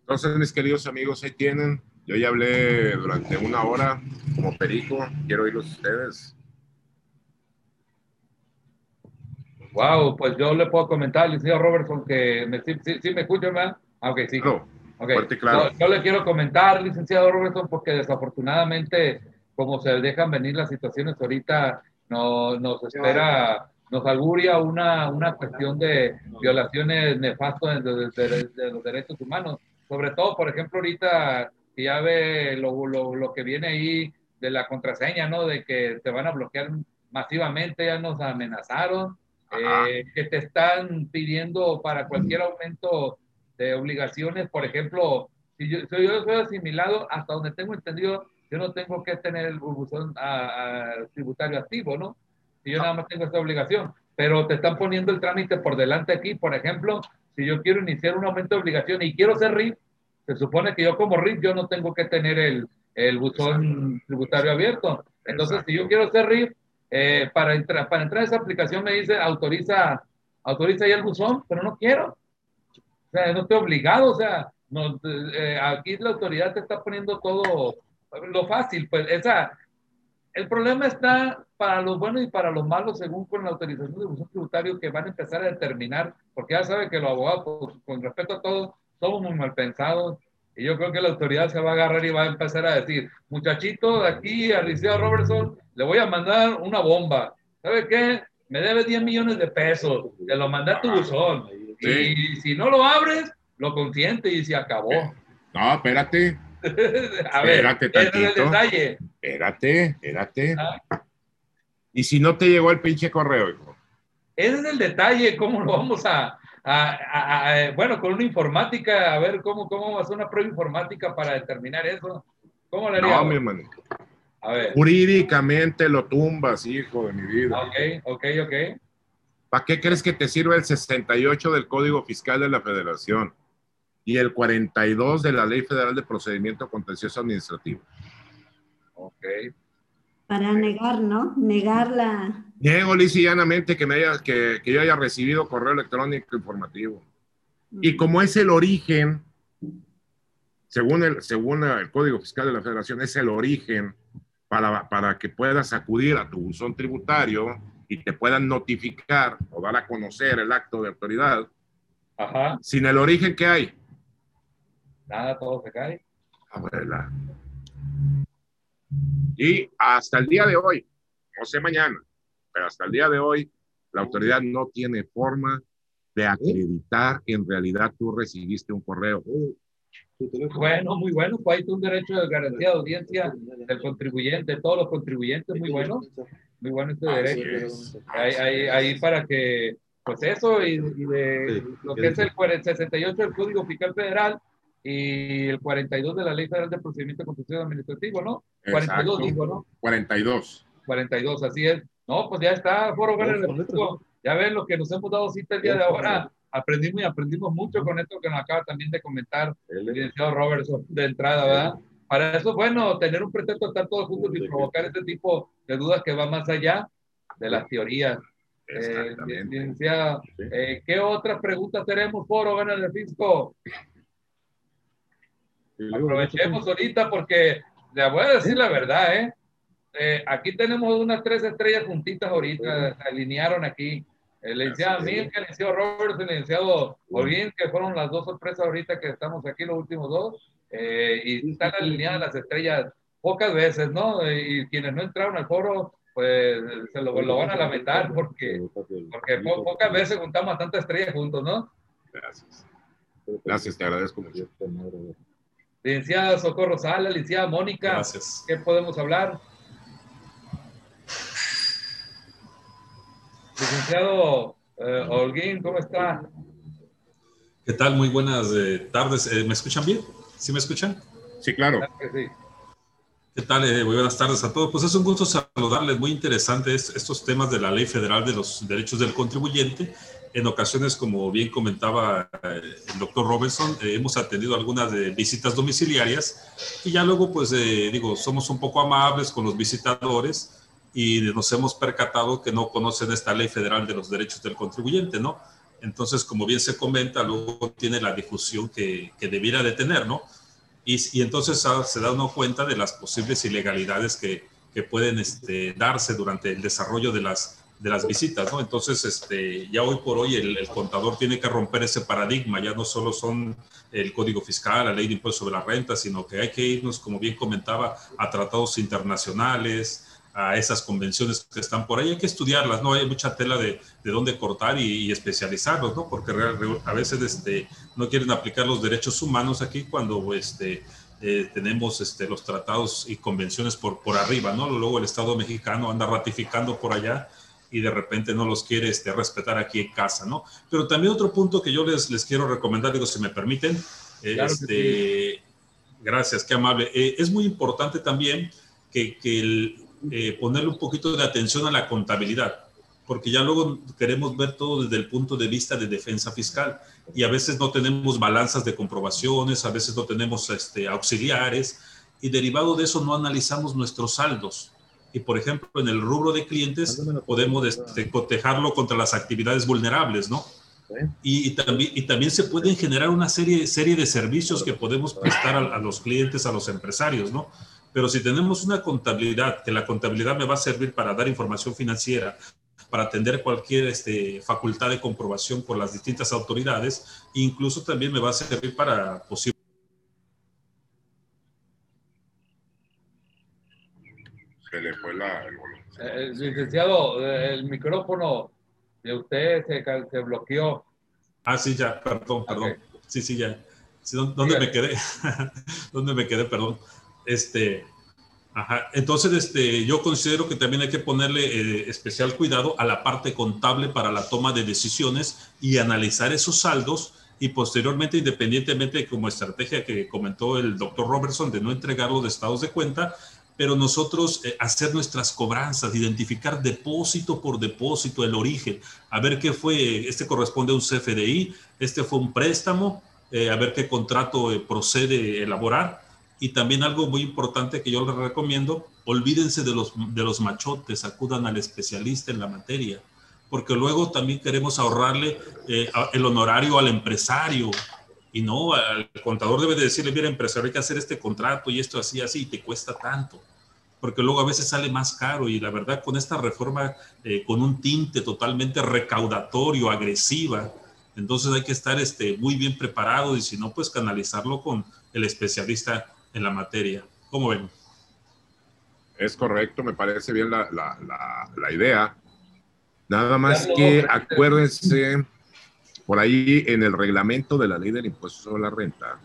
Entonces, mis queridos amigos, ahí tienen. Yo ya hablé durante una hora como perico. Quiero oírlos ustedes. Wow, pues yo le puedo comentar, licenciado Robertson, que me, sí, me escuchan, ¿verdad? Ah, ok, sí. Okay. Claro. Yo, le quiero comentar, licenciado Robertson, porque desafortunadamente, como se dejan venir las situaciones ahorita, no, nos espera, nos auguria una, una cuestión de violaciones nefastas de, de, los derechos humanos. Sobre todo, por ejemplo, ahorita que ya ve lo, lo, lo, que viene ahí de la contraseña, ¿no? De que te van a bloquear masivamente, ya nos amenazaron, eh, que te están pidiendo para cualquier aumento de obligaciones, por ejemplo, si yo, soy asimilado, hasta donde tengo entendido, yo no tengo que tener el buzón tributario activo, ¿no? Si yo nada más tengo esta obligación, pero te están poniendo el trámite por delante aquí, por ejemplo, si yo quiero iniciar un aumento de obligación y quiero ser RIF, se supone que yo como RIF yo no tengo que tener el, el buzón tributario abierto. Entonces, si yo quiero ser RIF, eh, para, entrar, para entrar a esa aplicación me dice autoriza, autoriza ya el buzón, pero no quiero. O sea, no estoy obligado, o sea, no, eh, aquí la autoridad te está poniendo todo lo fácil, pues esa, el problema está para los buenos y para los malos, según con la autorización de uso tributario que van a empezar a determinar, porque ya sabe que los abogados, pues, con respecto a todo, somos muy mal pensados, y yo creo que la autoridad se va a agarrar y va a empezar a decir, muchachito, de aquí a Liceo Robertson, le voy a mandar una bomba. ¿Sabe qué? Me debe 10 millones de pesos, te lo mandé a tu buzón. Y si no lo abres, lo consiente y se acabó. No, espérate. a ver, espérate tantito. es el detalle. Espérate, espérate. Ah. ¿Y si no te llegó el pinche correo, hijo? Ese es el detalle, cómo lo vamos a, bueno, con una informática, a ver cómo, cómo ser una prueba informática para determinar eso. ¿Cómo le haríamos? No, mi hermano. A ver. Jurídicamente lo tumbas, hijo de mi vida. Ok, ok, ok. ¿Para qué crees que te sirve el 68 del Código Fiscal de la Federación y el 42 de la Ley Federal de Procedimiento Contencioso Administrativo? Ok. Para negar, ¿no? Negar la... Niego llanamente que, me haya, que, que yo haya recibido correo electrónico informativo. Y como es el origen, según el, según el Código Fiscal de la Federación, es el origen para, para que puedas acudir a tu buzón tributario y te puedan notificar o dar a conocer el acto de autoridad, Ajá. sin el origen que hay. Nada, todo se cae. Abuela. Y hasta el día de hoy, no sé mañana, pero hasta el día de hoy, la autoridad no tiene forma de acreditar que en realidad tú recibiste un correo. Bueno, muy bueno, pues hay un derecho de garantía de audiencia del contribuyente, de todos los contribuyentes, muy bueno muy bueno este derecho. Ahí, para que, pues eso, y, de lo que es el 68 del Código Fiscal Federal y el 42 de la Ley Federal de Procedimiento Constitucional Administrativo, ¿no? 42 digo, ¿no? 42. 42, así es. No, pues ya está, Foro Ya ven lo que nos hemos dado cita el día de ahora. Aprendimos y aprendimos mucho con esto que nos acaba también de comentar el licenciado Robertson de entrada, ¿verdad? Para eso, bueno, tener un pretexto, estar todos juntos y provocar este tipo de dudas que va más allá de las teorías. Eh, eh, ¿qué otras preguntas tenemos, Foro Gana del Fisco? Aprovechemos ahorita porque le voy a decir la verdad, ¿eh? ¿eh? aquí tenemos unas tres estrellas juntitas ahorita, se alinearon aquí. El licenciado Milka, el licenciado Roberts, el licenciado Olguín, que fueron las dos sorpresas ahorita que estamos aquí, los últimos dos. Eh, y están alineadas las estrellas pocas veces, ¿no? Y quienes no entraron al foro, pues se lo, lo van a lamentar porque, porque pocas veces juntamos a tanta estrella juntos, ¿no? Gracias. Gracias, te agradezco mucho. Licenciada Socorro Sala, licenciada Mónica. Gracias. ¿Qué podemos hablar? Licenciado eh, Holguín, ¿cómo está? ¿Qué tal? Muy buenas eh, tardes. Eh, ¿Me escuchan bien? ¿Sí me escuchan? Sí, claro. ¿Qué tal? muy buenas tardes a todos. Pues es un gusto saludarles. Muy interesantes estos temas de la Ley Federal de los Derechos del Contribuyente. En ocasiones, como bien comentaba el doctor Robinson, hemos atendido algunas de visitas domiciliarias y ya luego, pues digo, somos un poco amables con los visitadores y nos hemos percatado que no conocen esta ley federal de los derechos del contribuyente, ¿no? Entonces, como bien se comenta, luego tiene la difusión que, que debiera de tener, ¿no? Y, y entonces ah, se da uno cuenta de las posibles ilegalidades que, que pueden este, darse durante el desarrollo de las, de las visitas, ¿no? Entonces, este, ya hoy por hoy el, contador tiene que romper ese paradigma, ya no solo son el código fiscal, la ley de impuestos sobre la renta, sino que hay que irnos, como bien comentaba, a tratados internacionales, a esas convenciones que están por ahí. Hay que estudiarlas, ¿no? Hay mucha tela de, de dónde cortar y, especializarlos, ¿no? Porque a veces este, no quieren aplicar los derechos humanos aquí cuando este, eh, tenemos este, los tratados y convenciones por, por arriba, ¿no? Luego el Estado mexicano anda ratificando por allá y de repente no los quiere este, respetar aquí en casa, ¿no? Pero también otro punto que yo les, les quiero recomendar, digo, si me permiten, este, gracias, qué amable. Eh, es muy importante también que, que el, eh, ponerle un poquito de atención a la contabilidad, porque ya luego queremos ver todo desde el punto de vista de defensa fiscal y a veces no tenemos balanzas de comprobaciones, a veces no tenemos este, auxiliares y derivado de eso no analizamos nuestros saldos. Y por ejemplo, en el rubro de clientes podemos este, cotejarlo contra las actividades vulnerables, ¿no? Y, y, también, y también se pueden generar una serie, serie de servicios que podemos prestar a, a los clientes, a los empresarios, ¿no? Pero si tenemos una contabilidad, que la contabilidad me va a servir para dar información financiera, para atender cualquier este, facultad de comprobación por las distintas autoridades, incluso también me va a servir para posible. Se le fue la, el eh, licenciado, el micrófono de usted se, se, bloqueó. Ah, sí, ya, perdón, perdón. Okay. Sí, sí, ya. Sí, ¿Dónde, me quedé? ¿Dónde me quedé? Perdón. Este, ajá. Entonces, este, yo considero que también hay que ponerle eh, especial cuidado a la parte contable para la toma de decisiones y analizar esos saldos y posteriormente, independientemente como estrategia que comentó el doctor Robertson de no entregarlo de estados de cuenta, pero nosotros eh, hacer nuestras cobranzas, identificar depósito por depósito, el origen, a ver qué fue, este corresponde a un CFDI, este fue un préstamo, eh, a ver qué contrato eh, procede elaborar y también algo muy importante que yo les recomiendo, olvídense de los, de los machotes, acudan al especialista en la materia, porque luego también queremos ahorrarle eh, el honorario al empresario. Y no, al contador debe de decirle, mira, empresario, hay que hacer este contrato y esto así, así, y te cuesta tanto. Porque luego a veces sale más caro y la verdad con esta reforma, eh, con un tinte totalmente recaudatorio, agresiva, entonces hay que estar este, muy bien preparado y si no, pues canalizarlo con el especialista en la materia. ¿Cómo ven? Es correcto, me parece bien la, la, la, la idea. Nada más que acuérdense, por ahí en el reglamento de la ley del impuesto sobre la renta,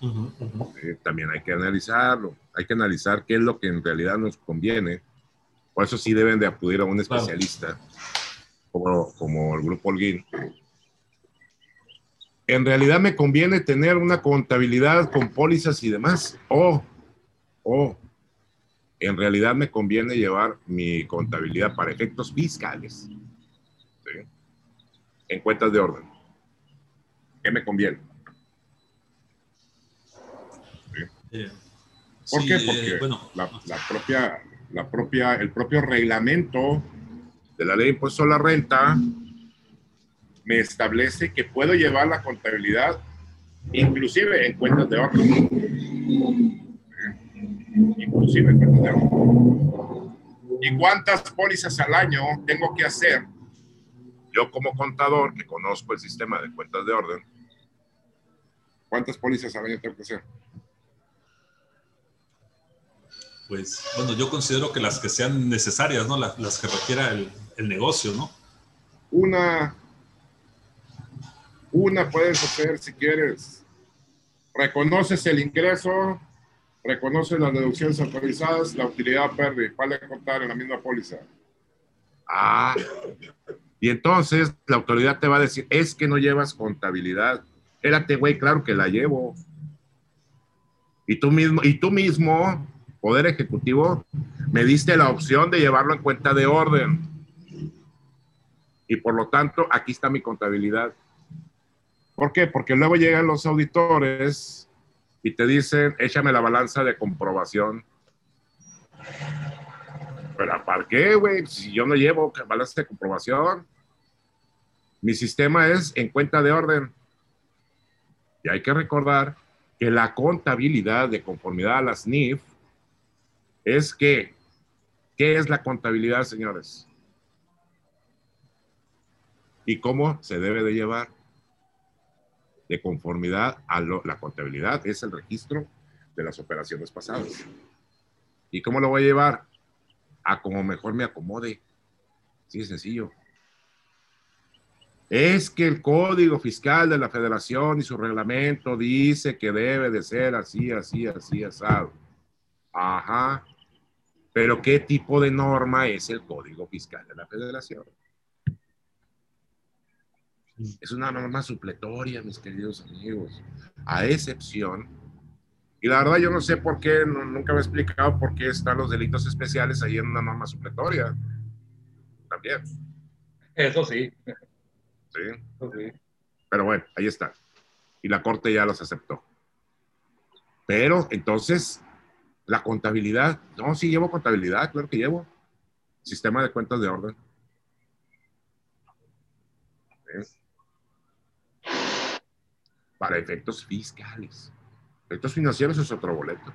uh -huh, uh -huh. Eh, también hay que analizarlo, hay que analizar qué es lo que en realidad nos conviene. Por eso sí deben de acudir a un especialista, claro. como, como el grupo Holguín, en realidad me conviene tener una contabilidad con pólizas y demás. O, o, en realidad me conviene llevar mi contabilidad para efectos fiscales. ¿sí? En cuentas de orden. ¿Qué me conviene? ¿Sí? ¿Por sí, qué? Porque eh, bueno. la, la, propia, la propia, el propio reglamento de la ley de impuesto a la renta me establece que puedo llevar la contabilidad inclusive en cuentas de orden. Inclusive en cuentas de orden. ¿Y cuántas pólizas al año tengo que hacer? Yo como contador, que conozco el sistema de cuentas de orden, ¿cuántas pólizas al año tengo que hacer? Pues, bueno, yo considero que las que sean necesarias, ¿no? Las, las que requiera el, el negocio, ¿no? Una, una puedes hacer si quieres. Reconoces el ingreso, reconoces las deducciones autorizadas, la utilidad PERDI, vale contar en la misma póliza. Ah, y entonces la autoridad te va a decir, es que no llevas contabilidad. Érate, güey, claro que la llevo. Y tú mismo, y tú mismo, Poder Ejecutivo, me diste la opción de llevarlo en cuenta de orden. Y por lo tanto, aquí está mi contabilidad. ¿Por qué? Porque luego llegan los auditores y te dicen, échame la balanza de comprobación. ¿Pero para qué, güey? Si yo no llevo balanza de comprobación. Mi sistema es en cuenta de orden. Hay que recordar que la contabilidad de conformidad a las NIF es que, ¿qué es la contabilidad, señores? ¿Y cómo se debe de llevar? De conformidad a la contabilidad, es el registro de las operaciones pasadas. ¿Y cómo lo voy a llevar? A como mejor me acomode. Sí, sencillo. Es que el código fiscal de la federación y su reglamento dice que debe de ser así, así, así, asado. Ajá. Pero ¿qué tipo de norma es el código fiscal de la federación? Es una norma supletoria, mis queridos amigos, a excepción. Y la verdad yo no sé por qué, nunca me he explicado por qué están los delitos especiales ahí en una norma supletoria. También. Eso sí. Sí. Pero bueno, ahí está. Y la corte ya los aceptó. Pero entonces, la contabilidad. No, sí llevo contabilidad, claro que llevo. Sistema de cuentas de orden. para efectos fiscales. Efectos financieros es otro boleto.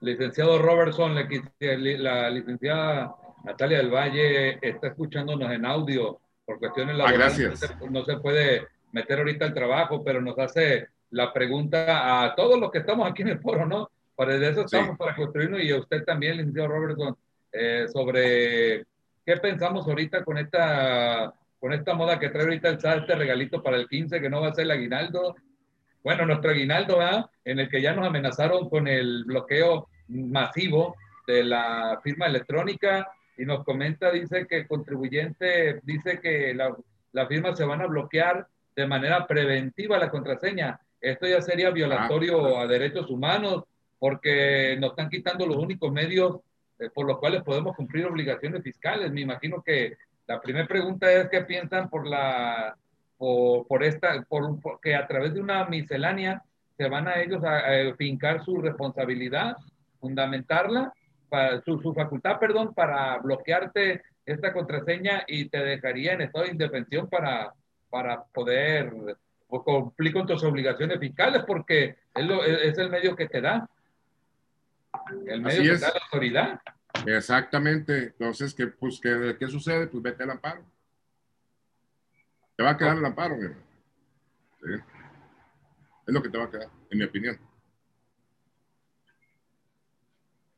Licenciado Robertson, la licenciada Natalia del Valle está escuchándonos en audio por cuestiones ah, laborales. no, se, puede meter ahorita el trabajo, pero nos hace la pregunta a todos los que estamos aquí en el foro, ¿no? Para eso estamos, para construirnos y a usted también, licenciado Robertson, eh, sobre qué pensamos ahorita con esta con esta moda que trae ahorita el SAT, este regalito para el 15, que no va a ser el aguinaldo. Bueno, nuestro aguinaldo, ¿verdad? En el que ya nos amenazaron con el bloqueo masivo de la firma electrónica y nos comenta, dice que el contribuyente dice que la, la firma se van a bloquear de manera preventiva la contraseña. Esto ya sería violatorio ah. a derechos humanos porque nos están quitando los únicos medios eh, por los cuales podemos cumplir obligaciones fiscales. Me imagino que la primera pregunta es qué piensan por la por, esta por, que a través de una miscelánea se van a ellos a, fincar su responsabilidad, fundamentarla, para, su, su, facultad, perdón, para bloquearte esta contraseña y te dejaría en estado de indefensión para, para poder cumplir con tus obligaciones fiscales, porque es, lo, es el medio que te da. El medio que te da la autoridad. Exactamente. Entonces, ¿qué, pues, ¿qué, ¿qué sucede? Pues vete al amparo. Te va a quedar el amparo, ¿Sí? Es lo que te va a quedar, en mi opinión.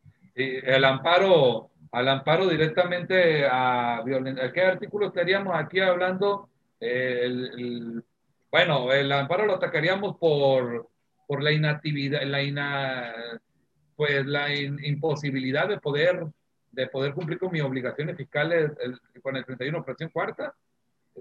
Sí, el amparo, al amparo directamente a violencia. ¿Qué artículo estaríamos aquí hablando? El, bueno, el amparo lo atacaríamos por, por la inactividad, la ina, pues la imposibilidad de poder, de poder cumplir con mis obligaciones fiscales con el 31 fracción cuarta,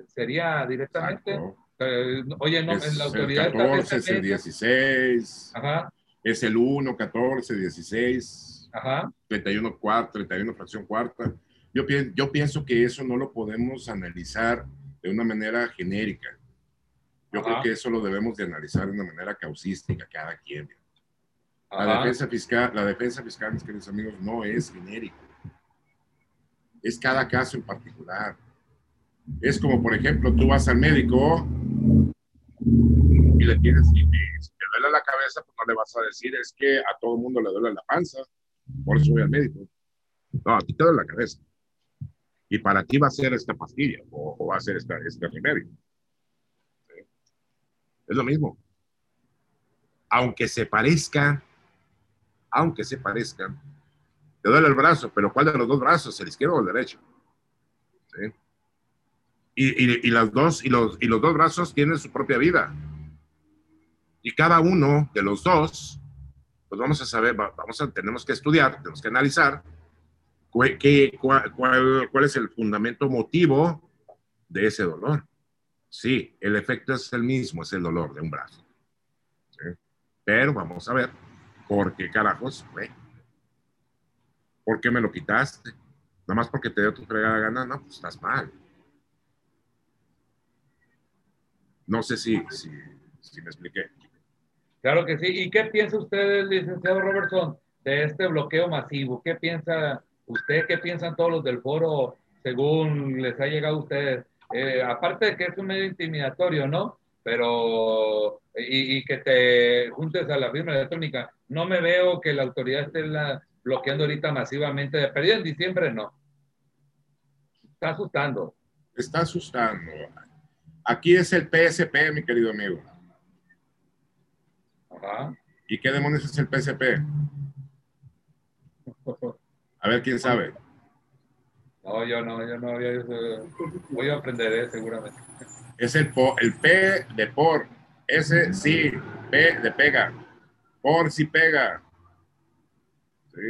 sería directamente. Eh, oye, no, en la autoridad. El 14, es el 16. Ajá. Es el 1, 14, 16. Ajá. 31 cuarta, 31 fracción cuarta. Yo, yo pienso que eso no lo podemos analizar de una manera genérica. Yo creo que eso lo debemos de analizar de una manera causística, cada quien. La defensa, fiscal, la defensa fiscal, mis queridos amigos, no es genérico. Es cada caso en particular. Es como, por ejemplo, tú vas al médico y le tienes, y si te duele la cabeza, pues no le vas a decir, es que a todo el mundo le duele la panza, por eso voy al médico. No, a ti te la cabeza. Y para ti va a ser esta pastilla o, va a ser esta, este remedio. Es lo mismo. Aunque se parezca, aunque se parezca, te duele el brazo, pero ¿cuál de los dos brazos? ¿El izquierdo o el derecho? ¿Sí? Y, y, las dos, y, los, y los dos brazos tienen su propia vida. Y cada uno de los dos, pues vamos a saber, vamos a, tenemos que estudiar, tenemos que analizar qué, cuál, cuál es el fundamento motivo de ese dolor. Sí, el efecto es el mismo, es el dolor de un brazo. Pero vamos a ver, ¿por qué carajos? ¿Por qué me lo quitaste? Nada más porque te dio tu fregada gana, no, pues estás mal. No sé si, si, si me expliqué. Claro que sí. ¿Y qué piensa usted, licenciado Robertson, de este bloqueo masivo? ¿Qué piensa usted? ¿Qué piensan todos los del foro según les ha llegado a ustedes? Eh, aparte de que es un medio intimidatorio, ¿no? Pero, y, que te juntes a la firma electrónica, no me veo que la autoridad esté la, bloqueando ahorita masivamente. De perdida en diciembre, no. Está asustando. Está asustando. Aquí es el PSP, mi querido amigo. Ajá. ¿Y qué demonios es el PSP? A ver, ¿quién sabe? No, yo no, yo no, yo, voy a aprender, eh, seguramente. Es el, el P de por, S sí, P de pega, por si pega. ¿Sí?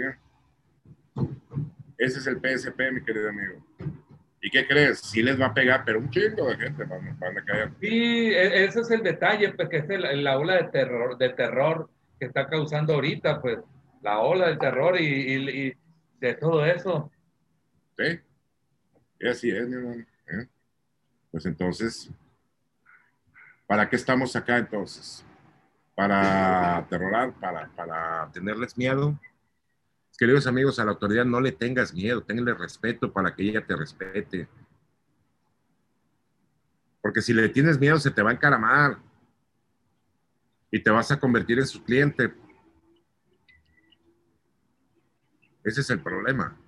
Ese es el PSP, mi querido amigo. ¿Y qué crees? Sí les va a pegar, pero un chingo de gente van, a caer. Sí, e, ese es el detalle, pues que es la ola de terror, de terror que está causando ahorita, pues la ola de terror y, y de todo eso. Sí. Y así es, mi hermano. ¿eh? Pues entonces, ¿para qué estamos acá entonces? ¿Para aterrorar? ¿Para, para tenerles miedo? Queridos amigos, a la autoridad no le tengas miedo, tenle respeto para que ella te respete. Porque si le tienes miedo, se te va a encaramar y te vas a convertir en su cliente. Ese es el problema.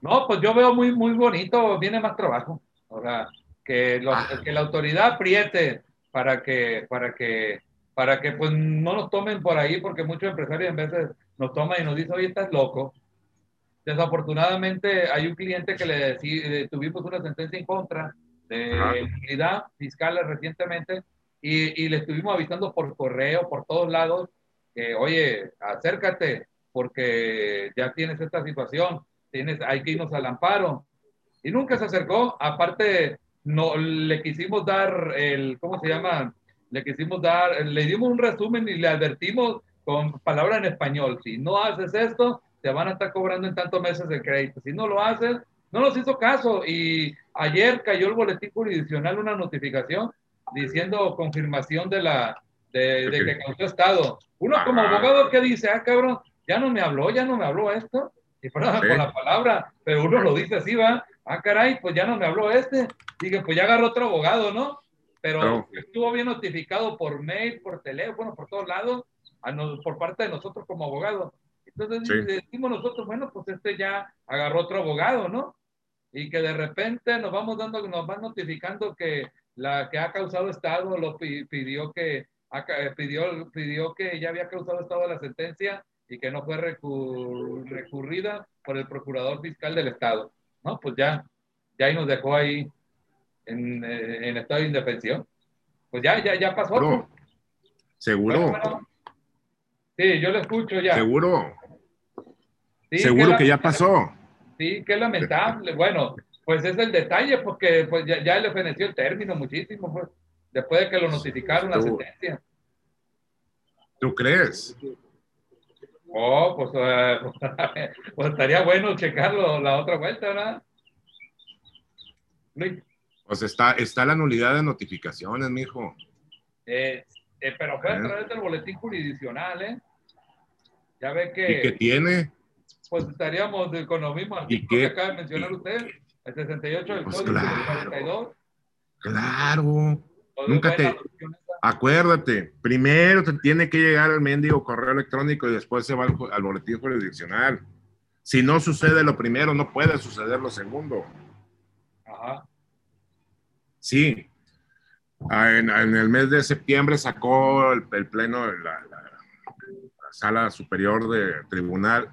No, pues yo veo muy, muy bonito, viene más trabajo. O sea, que, ah. que la autoridad apriete para que, para que, para que pues no nos tomen por ahí, porque muchos empresarios en veces nos toman y nos dicen, oye, estás loco. Desafortunadamente hay un cliente que le tuvimos una sentencia en contra de unidad fiscal recientemente y, y, le estuvimos avisando por correo, por todos lados, que, oye, acércate porque ya tienes esta situación tienes, hay que irnos al amparo. Y nunca se acercó, aparte no le quisimos dar el, ¿cómo se llama? Le quisimos dar, le dimos un resumen y le advertimos con palabra en español, si no haces esto, te van a estar cobrando en tantos meses de crédito. Si no lo haces, no nos hizo caso. Y ayer cayó el boletín jurisdiccional una notificación diciendo confirmación de la de, de que causó estado. Uno como abogado que dice, ah, cabrón, ya no me habló, ya no me habló esto. Y perdón por la palabra, pero uno lo dice así, va, ah, caray, pues ya no me habló este, dije, pues ya agarró otro abogado, ¿no? Pero estuvo bien notificado por mail, por teléfono, por todos lados, por parte de nosotros como abogados. Entonces decimos nosotros, bueno, pues este ya agarró otro abogado, ¿no? Y que de repente nos vamos dando, nos van notificando que la que ha causado estado lo pidió que pidió, pidió que ya había causado estado la sentencia y que no fue recurrida por el procurador fiscal del Estado. No, pues ya, ya ahí nos dejó ahí en, eh, en estado de indefensión. Pues ya, ya, ya pasó. ¿Seguro? Sí, yo lo escucho ya. ¿Seguro? ¿Seguro que, ya pasó? Sí, qué lamentable. Bueno, pues es el detalle, porque pues ya, ya le feneció el término muchísimo, pues, después de que lo notificaron la sentencia. ¿Tú crees? Oh, pues, eh, pues, estaría bueno checarlo la otra vuelta, ¿verdad? Pues está, está la nulidad de notificaciones, mijo. Eh, eh, pero fue a ¿Eh? través del boletín jurisdiccional, ¿eh? Ya ve que. ¿Y qué tiene? Pues estaríamos con lo mismo ¿Y qué? que acaba de mencionar usted, el 68 del pues Código claro, 42. Claro. Nunca te, Acuérdate, primero te tiene que llegar el mendigo correo electrónico y después se va al, boletín jurisdiccional. Si no sucede lo primero, no puede suceder lo segundo. Ajá. Sí. Ah, en, el mes de septiembre sacó el, pleno, la, la, sala superior de tribunal,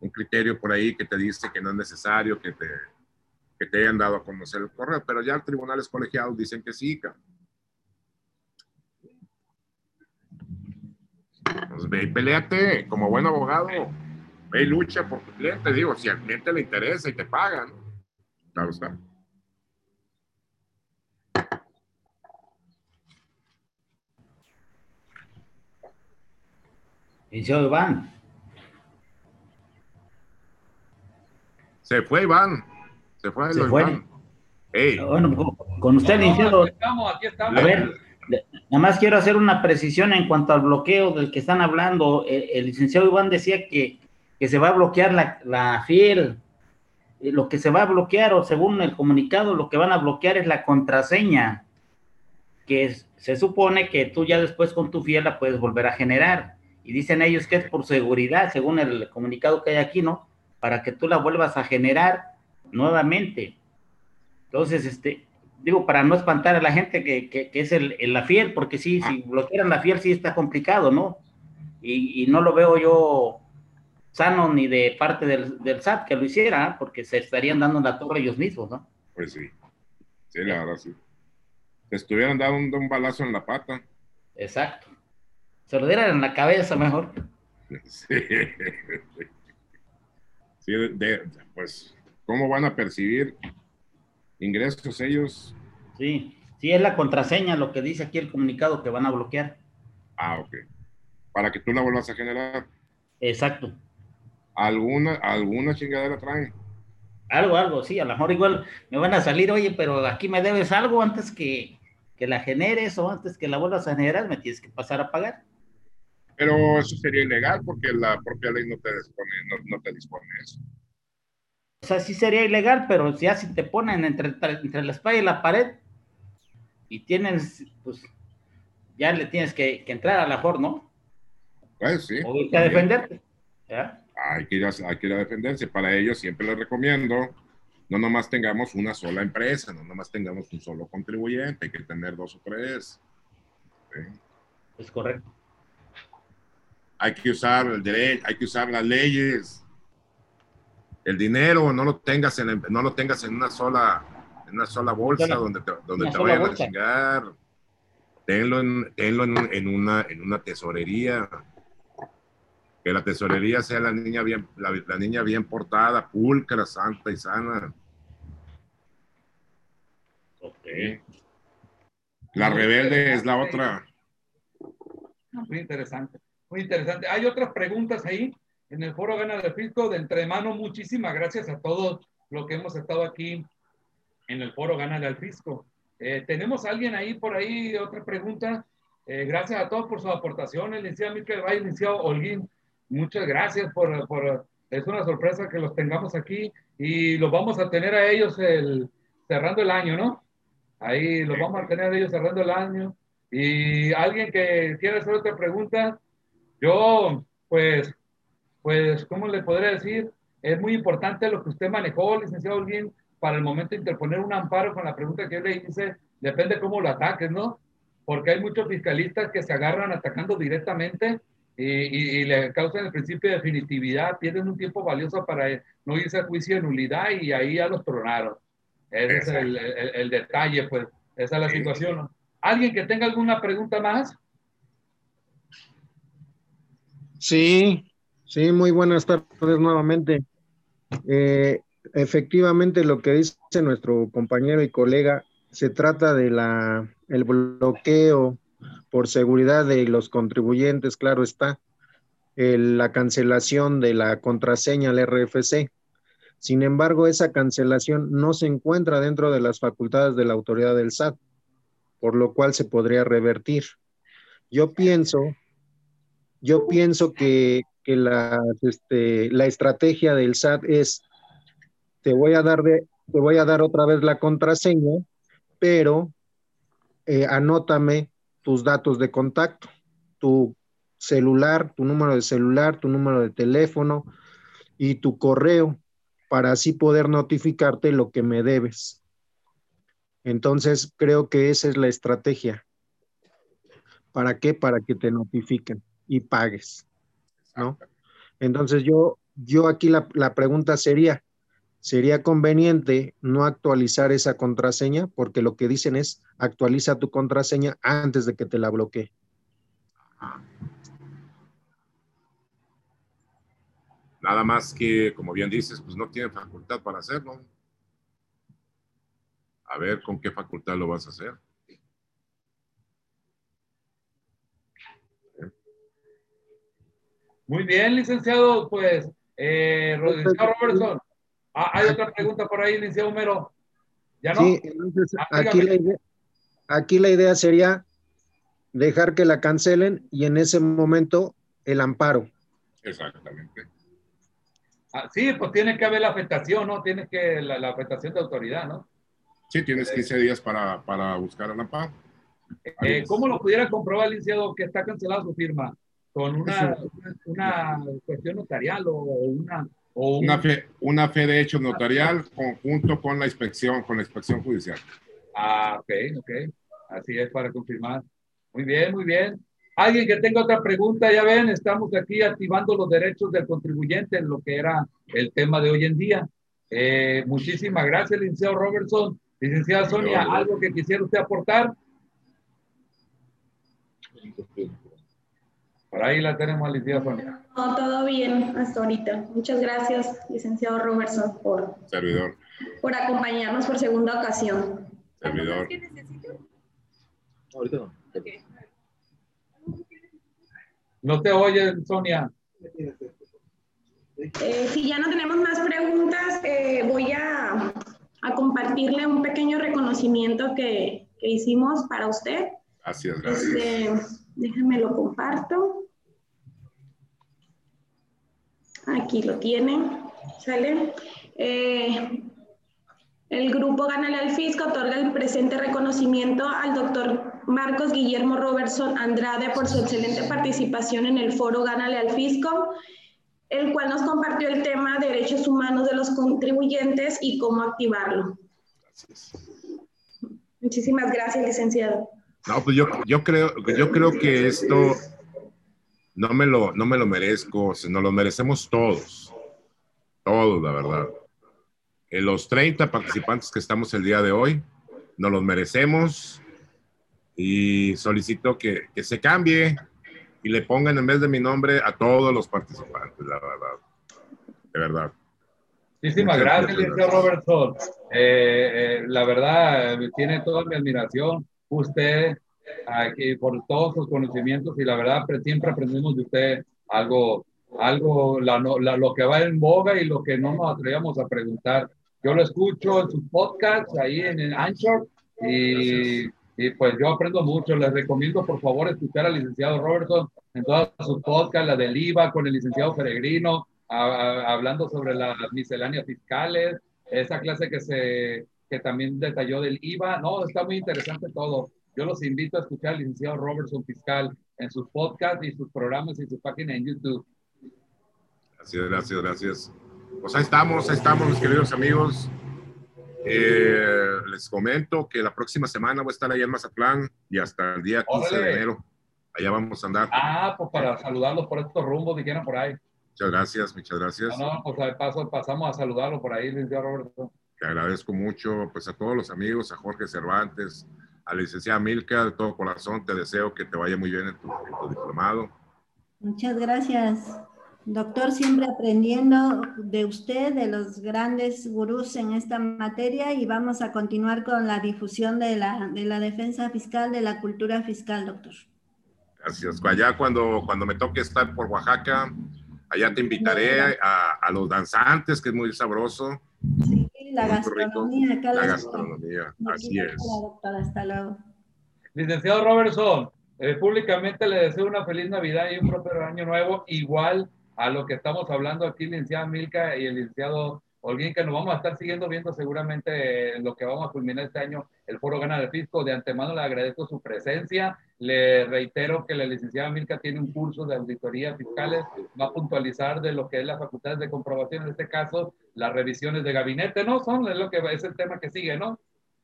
un criterio por ahí que te dice que no es necesario que te, que te hayan dado a conocer el correo, pero ya tribunales colegiados dicen que sí. Pues ve y peleate como buen abogado. Ve y lucha por tu cliente. Digo, si al cliente le interesa y te pagan. Claro está. Iván. Se fue Iván. Se fue, Se fue. Bueno, con usted, licenciado. Aquí estamos, aquí estamos. A ver, nada más quiero hacer una precisión en cuanto al bloqueo del que están hablando. El, licenciado Iván decía que, que, se va a bloquear la, la fiel. Lo que se va a bloquear, o según el comunicado, lo que van a bloquear es la contraseña, que se supone que tú ya después con tu fiel la puedes volver a generar. Y dicen ellos que es por seguridad, según el comunicado que hay aquí, ¿no? Para que tú la vuelvas a generar nuevamente. Entonces, este, digo, para no espantar a la gente que, que, es el, la fiel, porque sí, si bloquearan la fiel sí está complicado, ¿no? Y, y, no lo veo yo sano ni de parte del, del SAT que lo hiciera, ¿eh? porque se estarían dando la torre ellos mismos, ¿no? Pues sí, sí, la verdad sí. Te estuvieran dando un balazo en la pata. Exacto. Se lo dieran en la cabeza mejor. Sí. pues, ¿cómo van a percibir ingresos ellos? Sí, sí, es la contraseña lo que dice aquí el comunicado que van a bloquear. Ah, ok. Para que tú la vuelvas a generar. Exacto. ¿Alguna, alguna chingadera traen? Algo, algo, sí, a lo mejor igual me van a salir, oye, pero aquí me debes algo antes que, que la generes o antes que la vuelvas a generar, me tienes que pasar a pagar. Pero eso sería ilegal porque la propia ley no te dispone, no, te dispone eso. O sea, sí sería ilegal, pero ya si te ponen entre, entre la espalda y la pared y tienes, pues, ya le tienes que, entrar a la mejor, ¿no? Pues sí. O irte a defenderte. Hay que, ir a, hay que ir a defenderse. Para ello siempre les recomiendo, no nomás tengamos una sola empresa, no nomás tengamos un solo contribuyente, hay que tener dos o tres. Es correcto hay que usar el derecho, hay que usar las leyes. El dinero no lo tengas en, no lo tengas en una sola, en una sola bolsa donde te, donde te vayan a chingar. Tenlo, en, tenlo en, una, en una tesorería. Que la tesorería sea la niña bien, la, la niña bien portada, pulcra, santa y sana. Ok. La rebelde es la otra. Muy interesante. Muy interesante. Hay otras preguntas ahí en el foro Gana del Fisco de entremano. Muchísimas gracias a todos los que hemos estado aquí en el foro Gana del Fisco. Eh, ¿Tenemos alguien ahí por ahí? Otra pregunta. Eh, gracias a todos por su aportación. El licenciado Miquel Valle, licenciado Holguín, muchas gracias por, por, es una sorpresa que los tengamos aquí y los vamos a tener a ellos el, cerrando el año, ¿no? Ahí los vamos a tener a ellos cerrando el año. Y alguien que quiera hacer otra pregunta, yo, pues, pues, ¿cómo le podría decir? Es muy importante lo que usted manejó, licenciado Olguín, para el momento de interponer un amparo con la pregunta que yo le hice, depende cómo lo ataques, ¿no? Porque hay muchos fiscalistas que se agarran atacando directamente y, y, le causan el principio de definitividad, pierden un tiempo valioso para no irse a juicio de nulidad y ahí ya los tronaron. Ese es el, el, detalle, pues, esa es la situación. ¿Alguien que tenga alguna pregunta más? Sí, sí, muy buenas tardes nuevamente. Eh, efectivamente, lo que dice nuestro compañero y colega, se trata de la el bloqueo por seguridad de los contribuyentes, claro está, la cancelación de la contraseña al RFC. Sin embargo, esa cancelación no se encuentra dentro de las facultades de la autoridad del SAT, por lo cual se podría revertir. Yo pienso yo pienso que, la, este, la estrategia del SAT es, te voy a dar, de, te voy a dar otra vez la contraseña, pero eh, anótame tus datos de contacto, tu celular, tu número de celular, tu número de teléfono, y tu correo para así poder notificarte lo que me debes. Entonces, creo que esa es la estrategia. ¿Para qué? Para que te notifiquen y pagues, ¿no? Entonces, yo, yo aquí la, la pregunta sería, ¿sería conveniente no actualizar esa contraseña? Porque lo que dicen es, actualiza tu contraseña antes de que te la bloquee. Nada más que, como bien dices, pues no tienen facultad para hacerlo. A ver con qué facultad lo vas a hacer. Muy bien, licenciado, pues, eh, Robertson. Ah, hay otra pregunta por ahí, licenciado Homero. ¿Ya no? Sí, entonces ah, aquí, la idea, aquí la idea sería dejar que la cancelen y en ese momento el amparo. Exactamente. Ah, sí, pues tiene que haber la afectación, ¿no? Tiene que la, afectación de autoridad, ¿no? Sí, tienes 15 días para, para buscar el amparo. Eh, ¿Cómo lo pudiera comprobar, licenciado, que está cancelada su firma? ¿Con una, una cuestión notarial o una... O una, fe, una fe de hecho notarial conjunto con la inspección, con la inspección judicial. Ah, ok, ok. Así es para confirmar. Muy bien, muy bien. Alguien que tenga otra pregunta, ya ven, estamos aquí activando los derechos del contribuyente en lo que era el tema de hoy en día. Eh, muchísimas gracias, licenciado Robertson. Licenciada Sonia, ¿algo que quisiera usted aportar? Por ahí la tenemos, licenciada Sonia. No, todo bien hasta ahorita. Muchas gracias, licenciado Robertson, por, Servidor. por acompañarnos por segunda ocasión. Servidor. Ahorita no. No te oye, Sonia. Eh, si ya no tenemos más preguntas, eh, voy a, compartirle un pequeño reconocimiento que, hicimos para usted. Gracias, gracias. Este, déjame lo comparto. Aquí lo tienen. ¿Sale? Eh, el grupo Gánale al Fisco otorga el presente reconocimiento al doctor Marcos Guillermo Robertson Andrade por su excelente participación en el foro Gánale al Fisco, el cual nos compartió el tema derechos humanos de los contribuyentes y cómo activarlo. Muchísimas gracias, licenciado. No, pues yo, yo, creo, yo creo que esto no me lo, no me lo merezco, nos lo merecemos todos, todos, la verdad. En los 30 participantes que estamos el día de hoy, nos los merecemos y solicito que, que, se cambie y le pongan en vez de mi nombre a todos los participantes, la verdad. De verdad. Muchísimas gracias, licenciado Robertson. Eh, eh, la verdad, tiene toda mi admiración. Usted, aquí, por todos sus conocimientos y la verdad, siempre aprendimos de usted algo, algo la, lo que va en boga y lo que no nos atrevemos a preguntar. Yo lo escucho en sus podcasts, ahí en el Anchor, y y pues yo aprendo mucho. Les recomiendo, por favor, escuchar al licenciado Robertson en todas sus podcasts, la del IVA con el licenciado Peregrino, hablando sobre las misceláneas fiscales, esa clase que, se, que también detalló del IVA. No, está muy interesante todo. Yo los invito a escuchar al licenciado Robertson Fiscal en sus podcasts y sus programas y su página en YouTube. Gracias, gracias, gracias. Pues ahí estamos, ahí estamos, mis queridos amigos. Eh, les comento que la próxima semana voy a estar allá en Mazatlán y hasta el día 15 de enero. Allá vamos a andar. Ah, pues para saludarlos por estos rumbos, dijeron por ahí. Muchas gracias, muchas gracias. No, no, pues al paso pasamos a saludarlo por ahí, licenciado Roberto. Te agradezco mucho, pues a todos los amigos, a Jorge Cervantes, a la licenciada Milka, de todo corazón, te deseo que te vaya muy bien en tu diplomado. Muchas gracias. Doctor, siempre aprendiendo de usted, de los grandes gurús en esta materia y vamos a continuar con la difusión de la, de la defensa fiscal, de la cultura fiscal, doctor. Gracias. Allá cuando, cuando me toque estar por Oaxaca, allá te invitaré a, a los danzantes, que es muy sabroso. Sí, la gastronomía. Acá la, gastronomía, así es. hasta luego. Licenciado Robertson, eh, públicamente le deseo una feliz Navidad y un próspero año nuevo, igual a lo que estamos hablando aquí, licenciada Milka y el licenciado Olguín, que nos vamos a estar siguiendo viendo seguramente lo que vamos a culminar este año, el Foro Gana del Fisco. De antemano le agradezco su presencia. Le reitero que la licenciada Milka tiene un curso de auditoría fiscales, va a puntualizar de lo que es las facultades de comprobación, en este caso, las revisiones de gabinete, ¿no? Son es lo que es el tema que sigue, ¿no?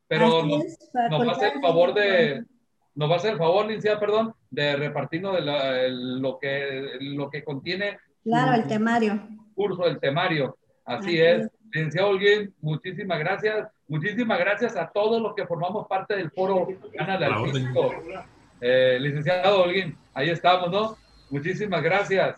Pero nos, va a hacer el favor de, nos va a hacer el favor, licenciada, perdón, de repartirnos de lo, que, lo que contiene. Claro, el temario. Curso, el temario Así es. Licenciado Holguín, muchísimas gracias. Muchísimas gracias a todos los que formamos parte del foro Gana del eh, licenciado Holguín, ahí estamos, ¿no? Muchísimas gracias.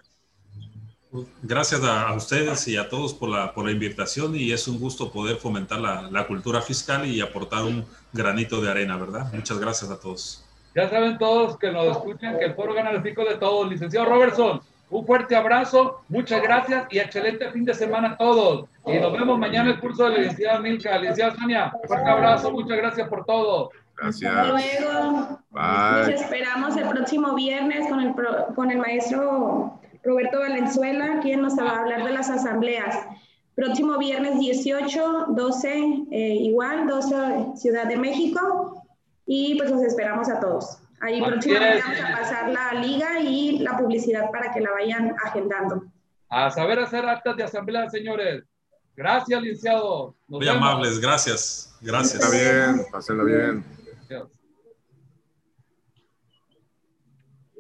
Gracias a, ustedes y a todos por la, por la invitación y es un gusto poder fomentar la, la, cultura fiscal y aportar un granito de arena, ¿verdad? Muchas gracias a todos. Ya saben todos que nos escuchan que el foro gana el pico de todos. Licenciado Robertson, un fuerte abrazo, muchas gracias y excelente fin de semana a todos. Y nos vemos mañana en el curso de la licenciada Milka. Licenciada Sonia, fuerte abrazo, muchas gracias por todo. Gracias. Hasta luego. Nos esperamos el próximo viernes con el, con el maestro Roberto Valenzuela, quien nos va a hablar de las asambleas. Próximo viernes 18, 12, eh, igual, 12 Ciudad de México. Y pues los esperamos a todos. Ahí próximamente vamos a pasar la liga y la publicidad para que la vayan agendando. A saber hacer actas de asamblea, señores. Gracias, licenciado. Muy amables, gracias. Gracias. Está bien, pásenlo bien. Yes.